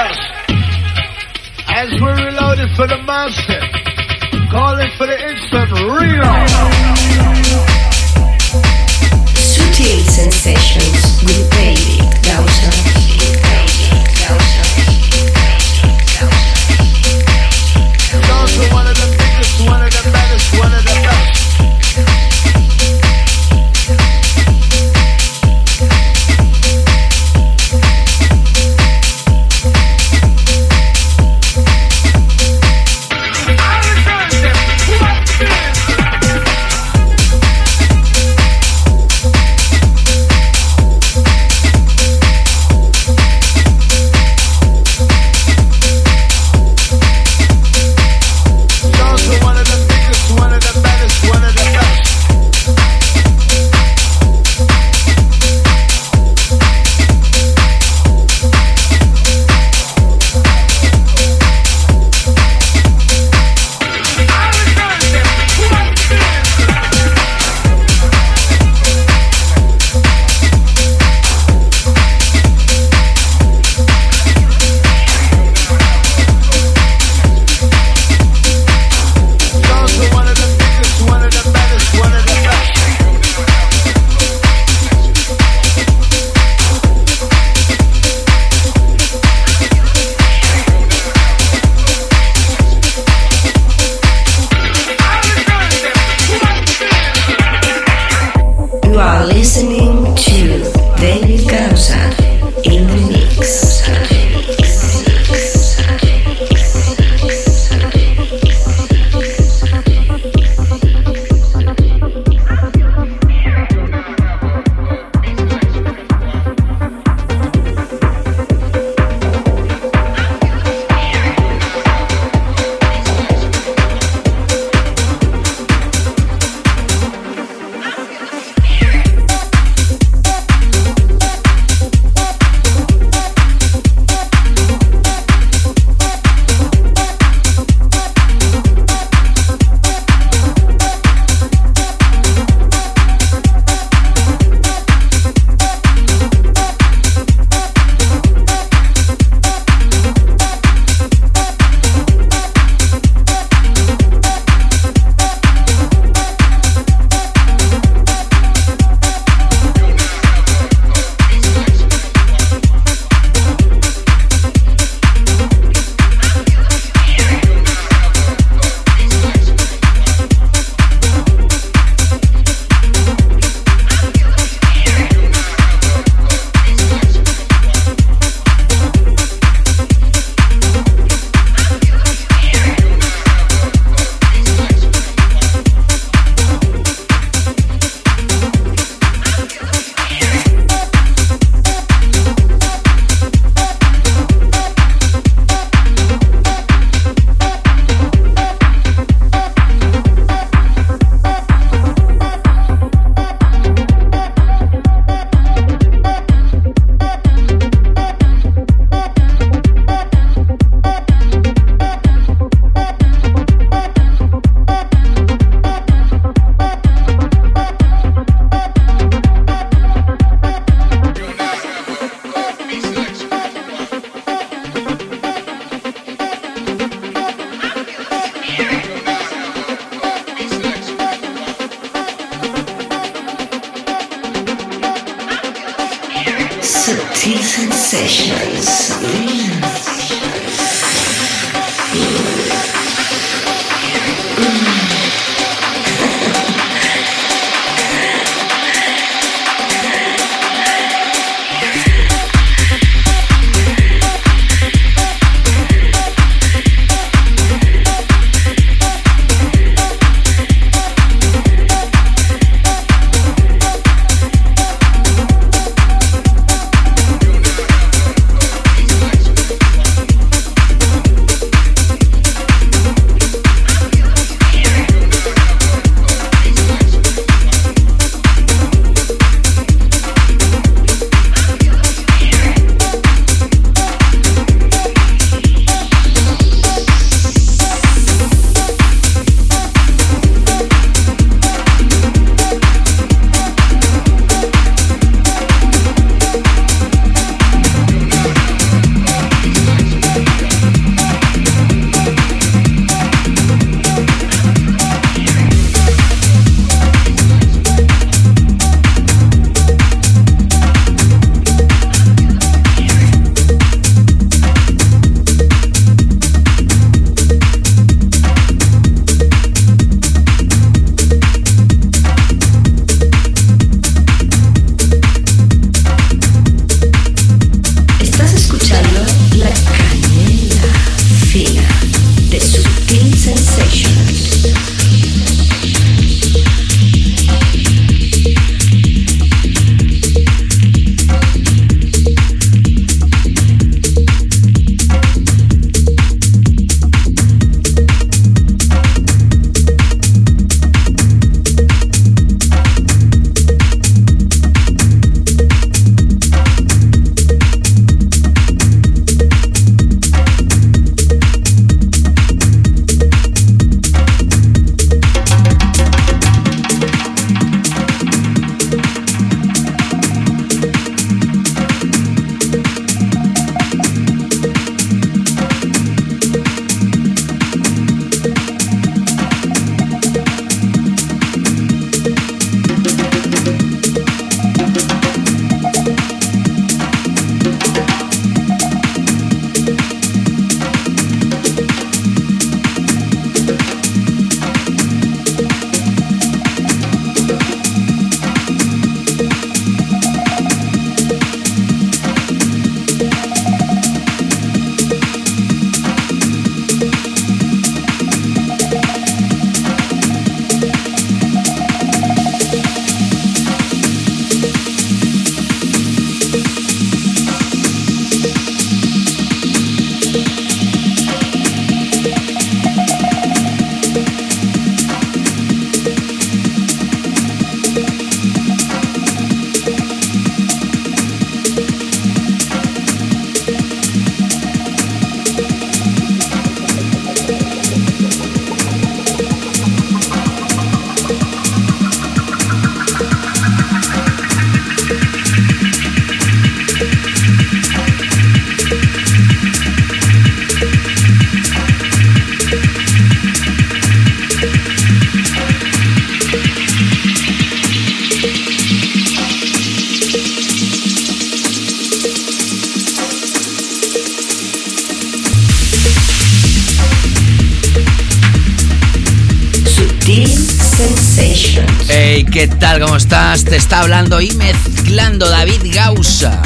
Te está hablando y mezclando David Gausa.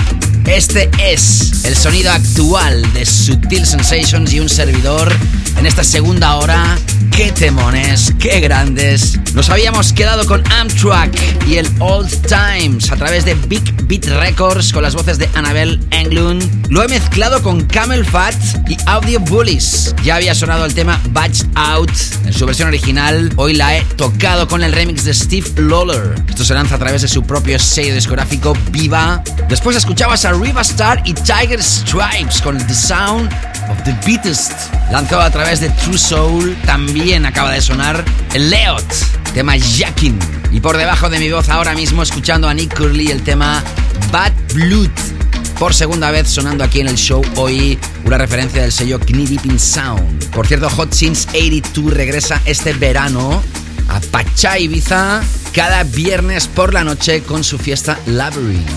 Este es el sonido actual de Sutil Sensations y un servidor en esta segunda hora. ¡Qué temones! ¡Qué grandes! Nos habíamos quedado con Amtrak y el Old Times a través de Big Beat Records con las voces de Annabelle Englund. Lo he mezclado con Camel Fat y Audio Bullies. Ya había sonado el tema Batched Out su versión original. Hoy la he tocado con el remix de Steve Lawler. Esto se lanza a través de su propio sello discográfico Viva. Después escuchabas a Riva Star y Tiger Stripes con The Sound of the Beatest. Lanzado a través de True Soul. También acaba de sonar el Leot, tema Jackin. Y por debajo de mi voz ahora mismo escuchando a Nick Curley el tema Bad Blood. Por segunda vez sonando aquí en el show hoy una referencia del sello Knee Sound. Por cierto, Hot Since 82 regresa este verano a Pachá Ibiza cada viernes por la noche con su fiesta Labyrinth.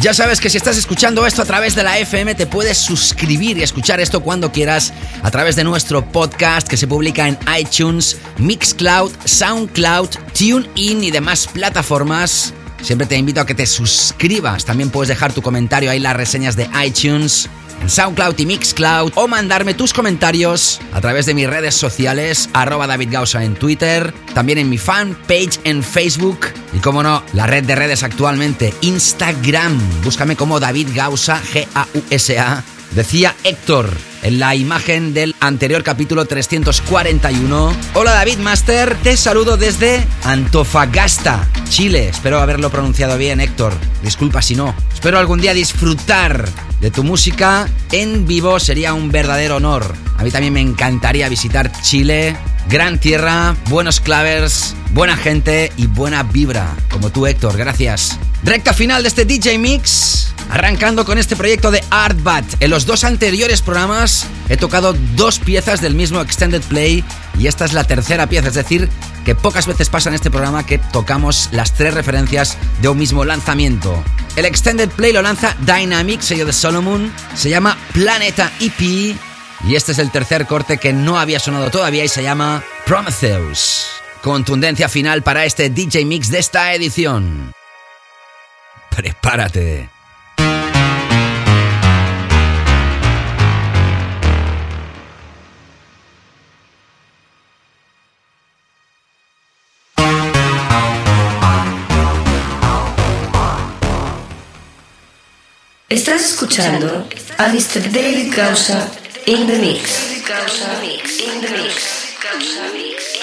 Ya sabes que si estás escuchando esto a través de la FM te puedes suscribir y escuchar esto cuando quieras a través de nuestro podcast que se publica en iTunes, Mixcloud, Soundcloud, TuneIn y demás plataformas. Siempre te invito a que te suscribas. También puedes dejar tu comentario ahí en las reseñas de iTunes, en SoundCloud y Mixcloud o mandarme tus comentarios a través de mis redes sociales, arroba David Gausa en Twitter, también en mi fanpage en Facebook y como no, la red de redes actualmente, Instagram. Búscame como David Gausa, G-A-U-S-A. Decía Héctor en la imagen del anterior capítulo 341. Hola David Master, te saludo desde Antofagasta, Chile. Espero haberlo pronunciado bien, Héctor. Disculpa si no. Espero algún día disfrutar de tu música en vivo, sería un verdadero honor. A mí también me encantaría visitar Chile. Gran tierra, buenos clavers, buena gente y buena vibra. Como tú, Héctor, gracias. Recta final de este DJ Mix. Arrancando con este proyecto de Artbat. En los dos anteriores programas he tocado dos piezas del mismo Extended Play y esta es la tercera pieza, es decir, que pocas veces pasa en este programa que tocamos las tres referencias de un mismo lanzamiento. El Extended Play lo lanza Dynamic, sello de Solomon, se llama Planeta EP y este es el tercer corte que no había sonado todavía y se llama Prometheus. Contundencia final para este DJ Mix de esta edición. Prepárate. Estás escuchando a Mr. David Causa in the mix. Estás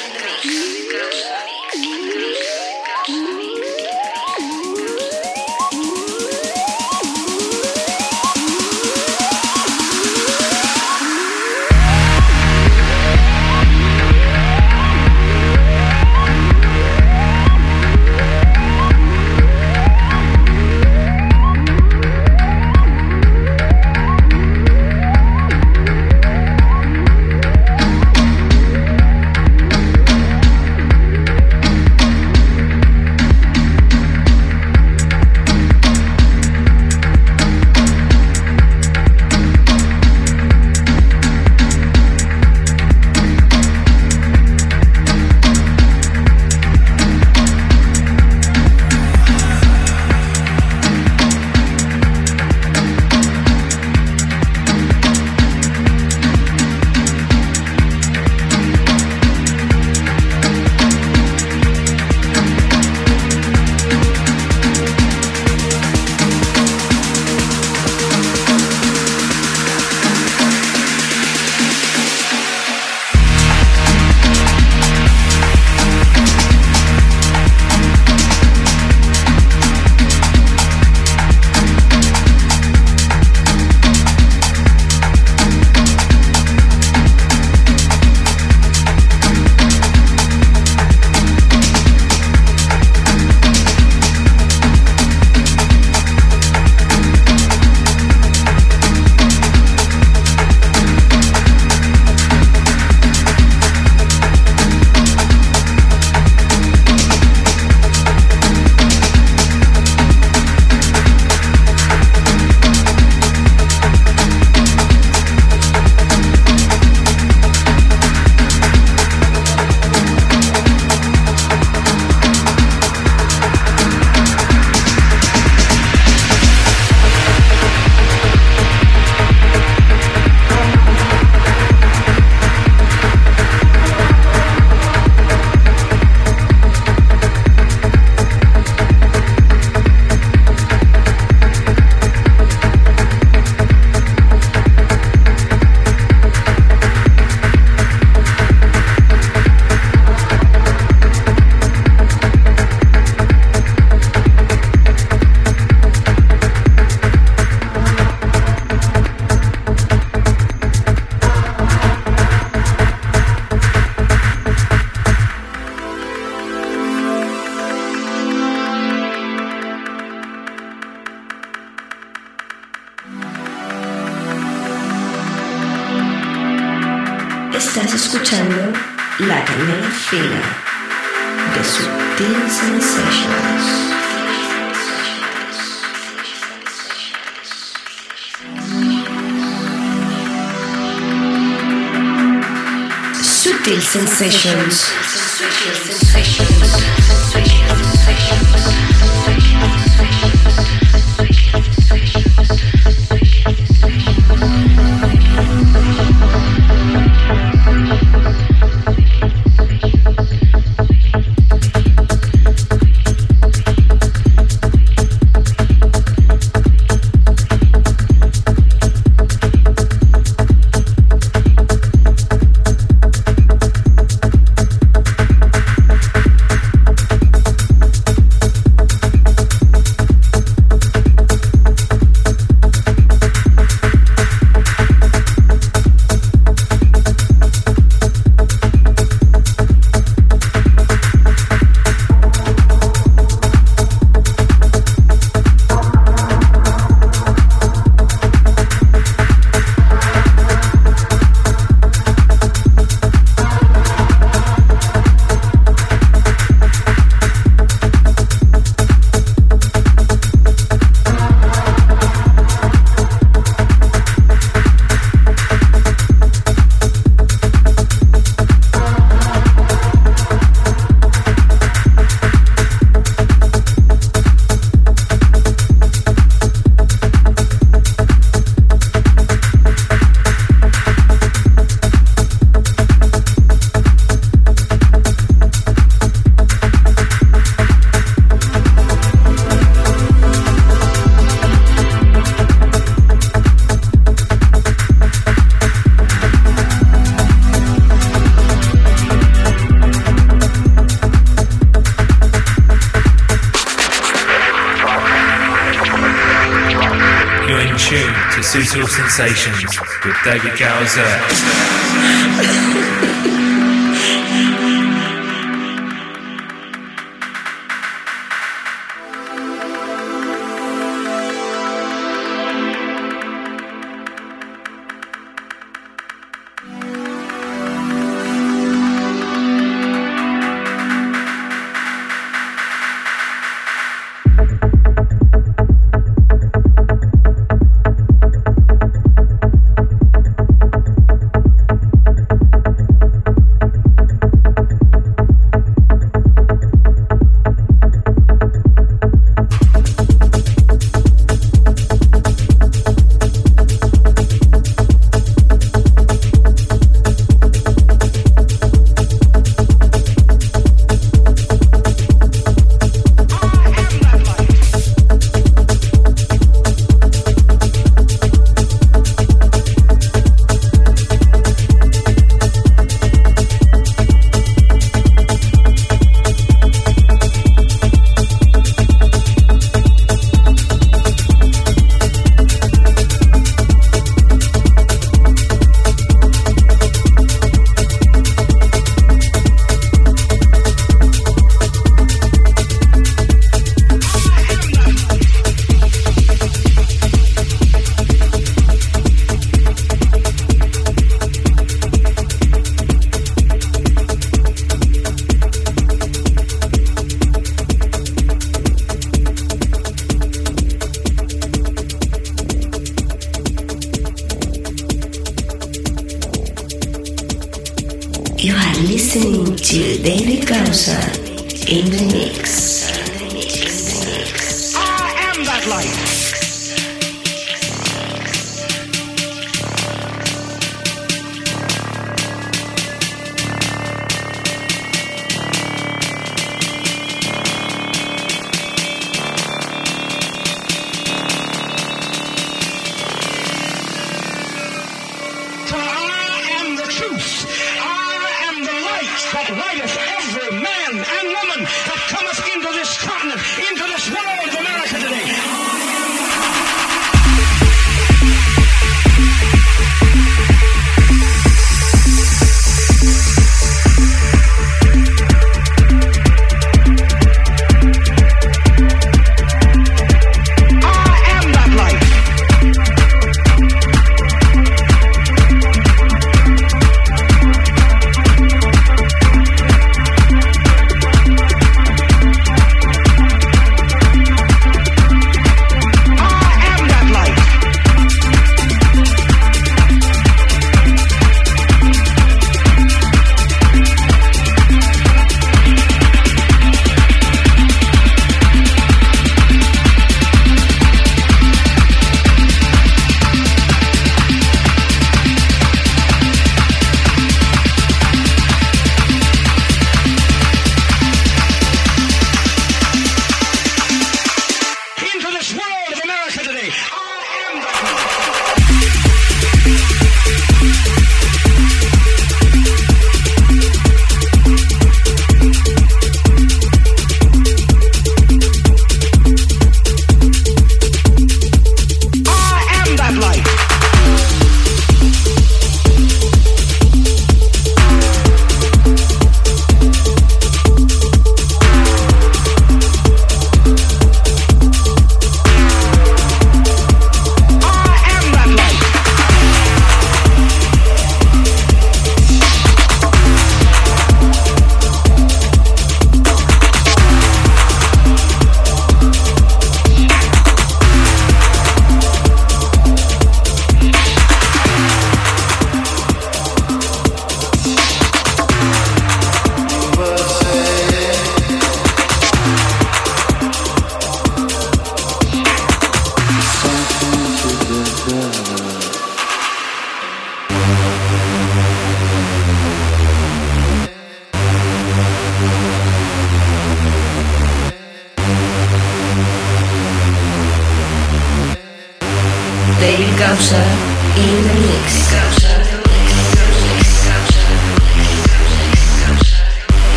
tune to Suitable Sensations with David Gowser.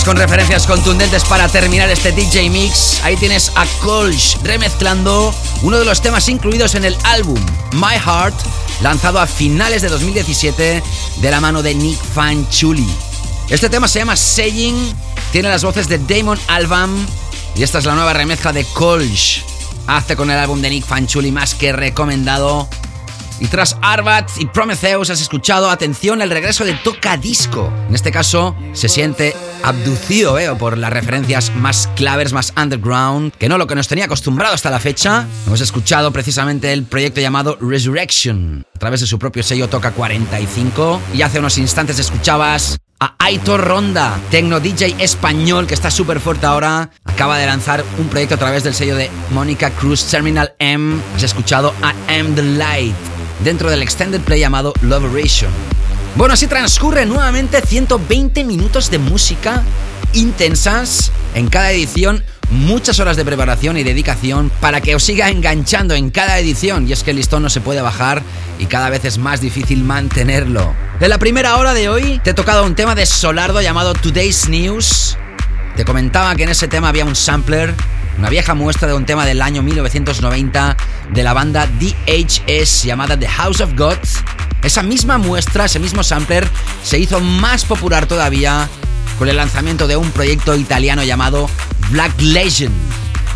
Estamos con referencias contundentes para terminar este DJ Mix. Ahí tienes a Colch remezclando uno de los temas incluidos en el álbum My Heart, lanzado a finales de 2017 de la mano de Nick Fanchuli. Este tema se llama Saying, tiene las voces de Damon Alban y esta es la nueva remezcla de Colch. Hace con el álbum de Nick Fanchuli más que recomendado. Y tras Arbat y Prometheus has escuchado, atención, el regreso de Toca Disco. En este caso, se siente abducido, veo, por las referencias más claves, más underground, que no lo que nos tenía acostumbrado hasta la fecha. Hemos escuchado precisamente el proyecto llamado Resurrection, a través de su propio sello Toca 45. Y hace unos instantes escuchabas a Aitor Ronda, tecno DJ español que está súper fuerte ahora. Acaba de lanzar un proyecto a través del sello de Mónica Cruz Terminal M. Has escuchado a M The Light dentro del extended play llamado Loveration. Bueno, así transcurre nuevamente 120 minutos de música intensas en cada edición, muchas horas de preparación y dedicación para que os siga enganchando en cada edición. Y es que el listón no se puede bajar y cada vez es más difícil mantenerlo. En la primera hora de hoy te he tocado un tema de Solardo llamado Today's News. Te comentaba que en ese tema había un sampler, una vieja muestra de un tema del año 1990 de la banda DHS llamada The House of God. Esa misma muestra, ese mismo sampler, se hizo más popular todavía con el lanzamiento de un proyecto italiano llamado Black Legend.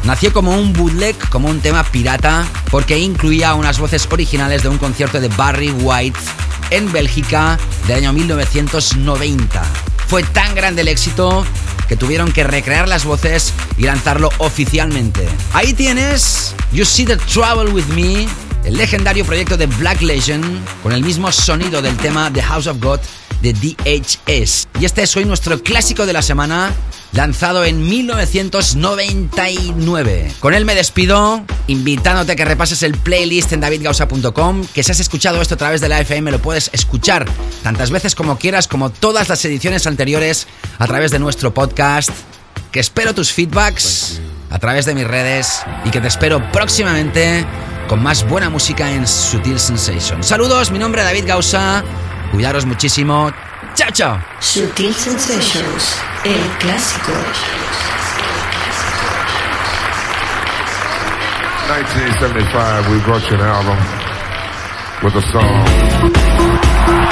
Nació como un bootleg, como un tema pirata, porque incluía unas voces originales de un concierto de Barry White en Bélgica del año 1990. Fue tan grande el éxito que tuvieron que recrear las voces y lanzarlo oficialmente. Ahí tienes You See the Trouble with Me, el legendario proyecto de Black Legend, con el mismo sonido del tema The House of God de DHS. Y este es hoy nuestro clásico de la semana, lanzado en 1999. Con él me despido, invitándote a que repases el playlist en davidgausa.com, que si has escuchado esto a través de la FM lo puedes escuchar tantas veces como quieras, como todas las ediciones anteriores a través de nuestro podcast, que espero tus feedbacks a través de mis redes y que te espero próximamente con más buena música en Sutil Sensation. Saludos, mi nombre es David Gausa. Cuidaros muchísimo. Chao, chao. Sutil Sensations, el clásico. 1975, we brought you an album with a song.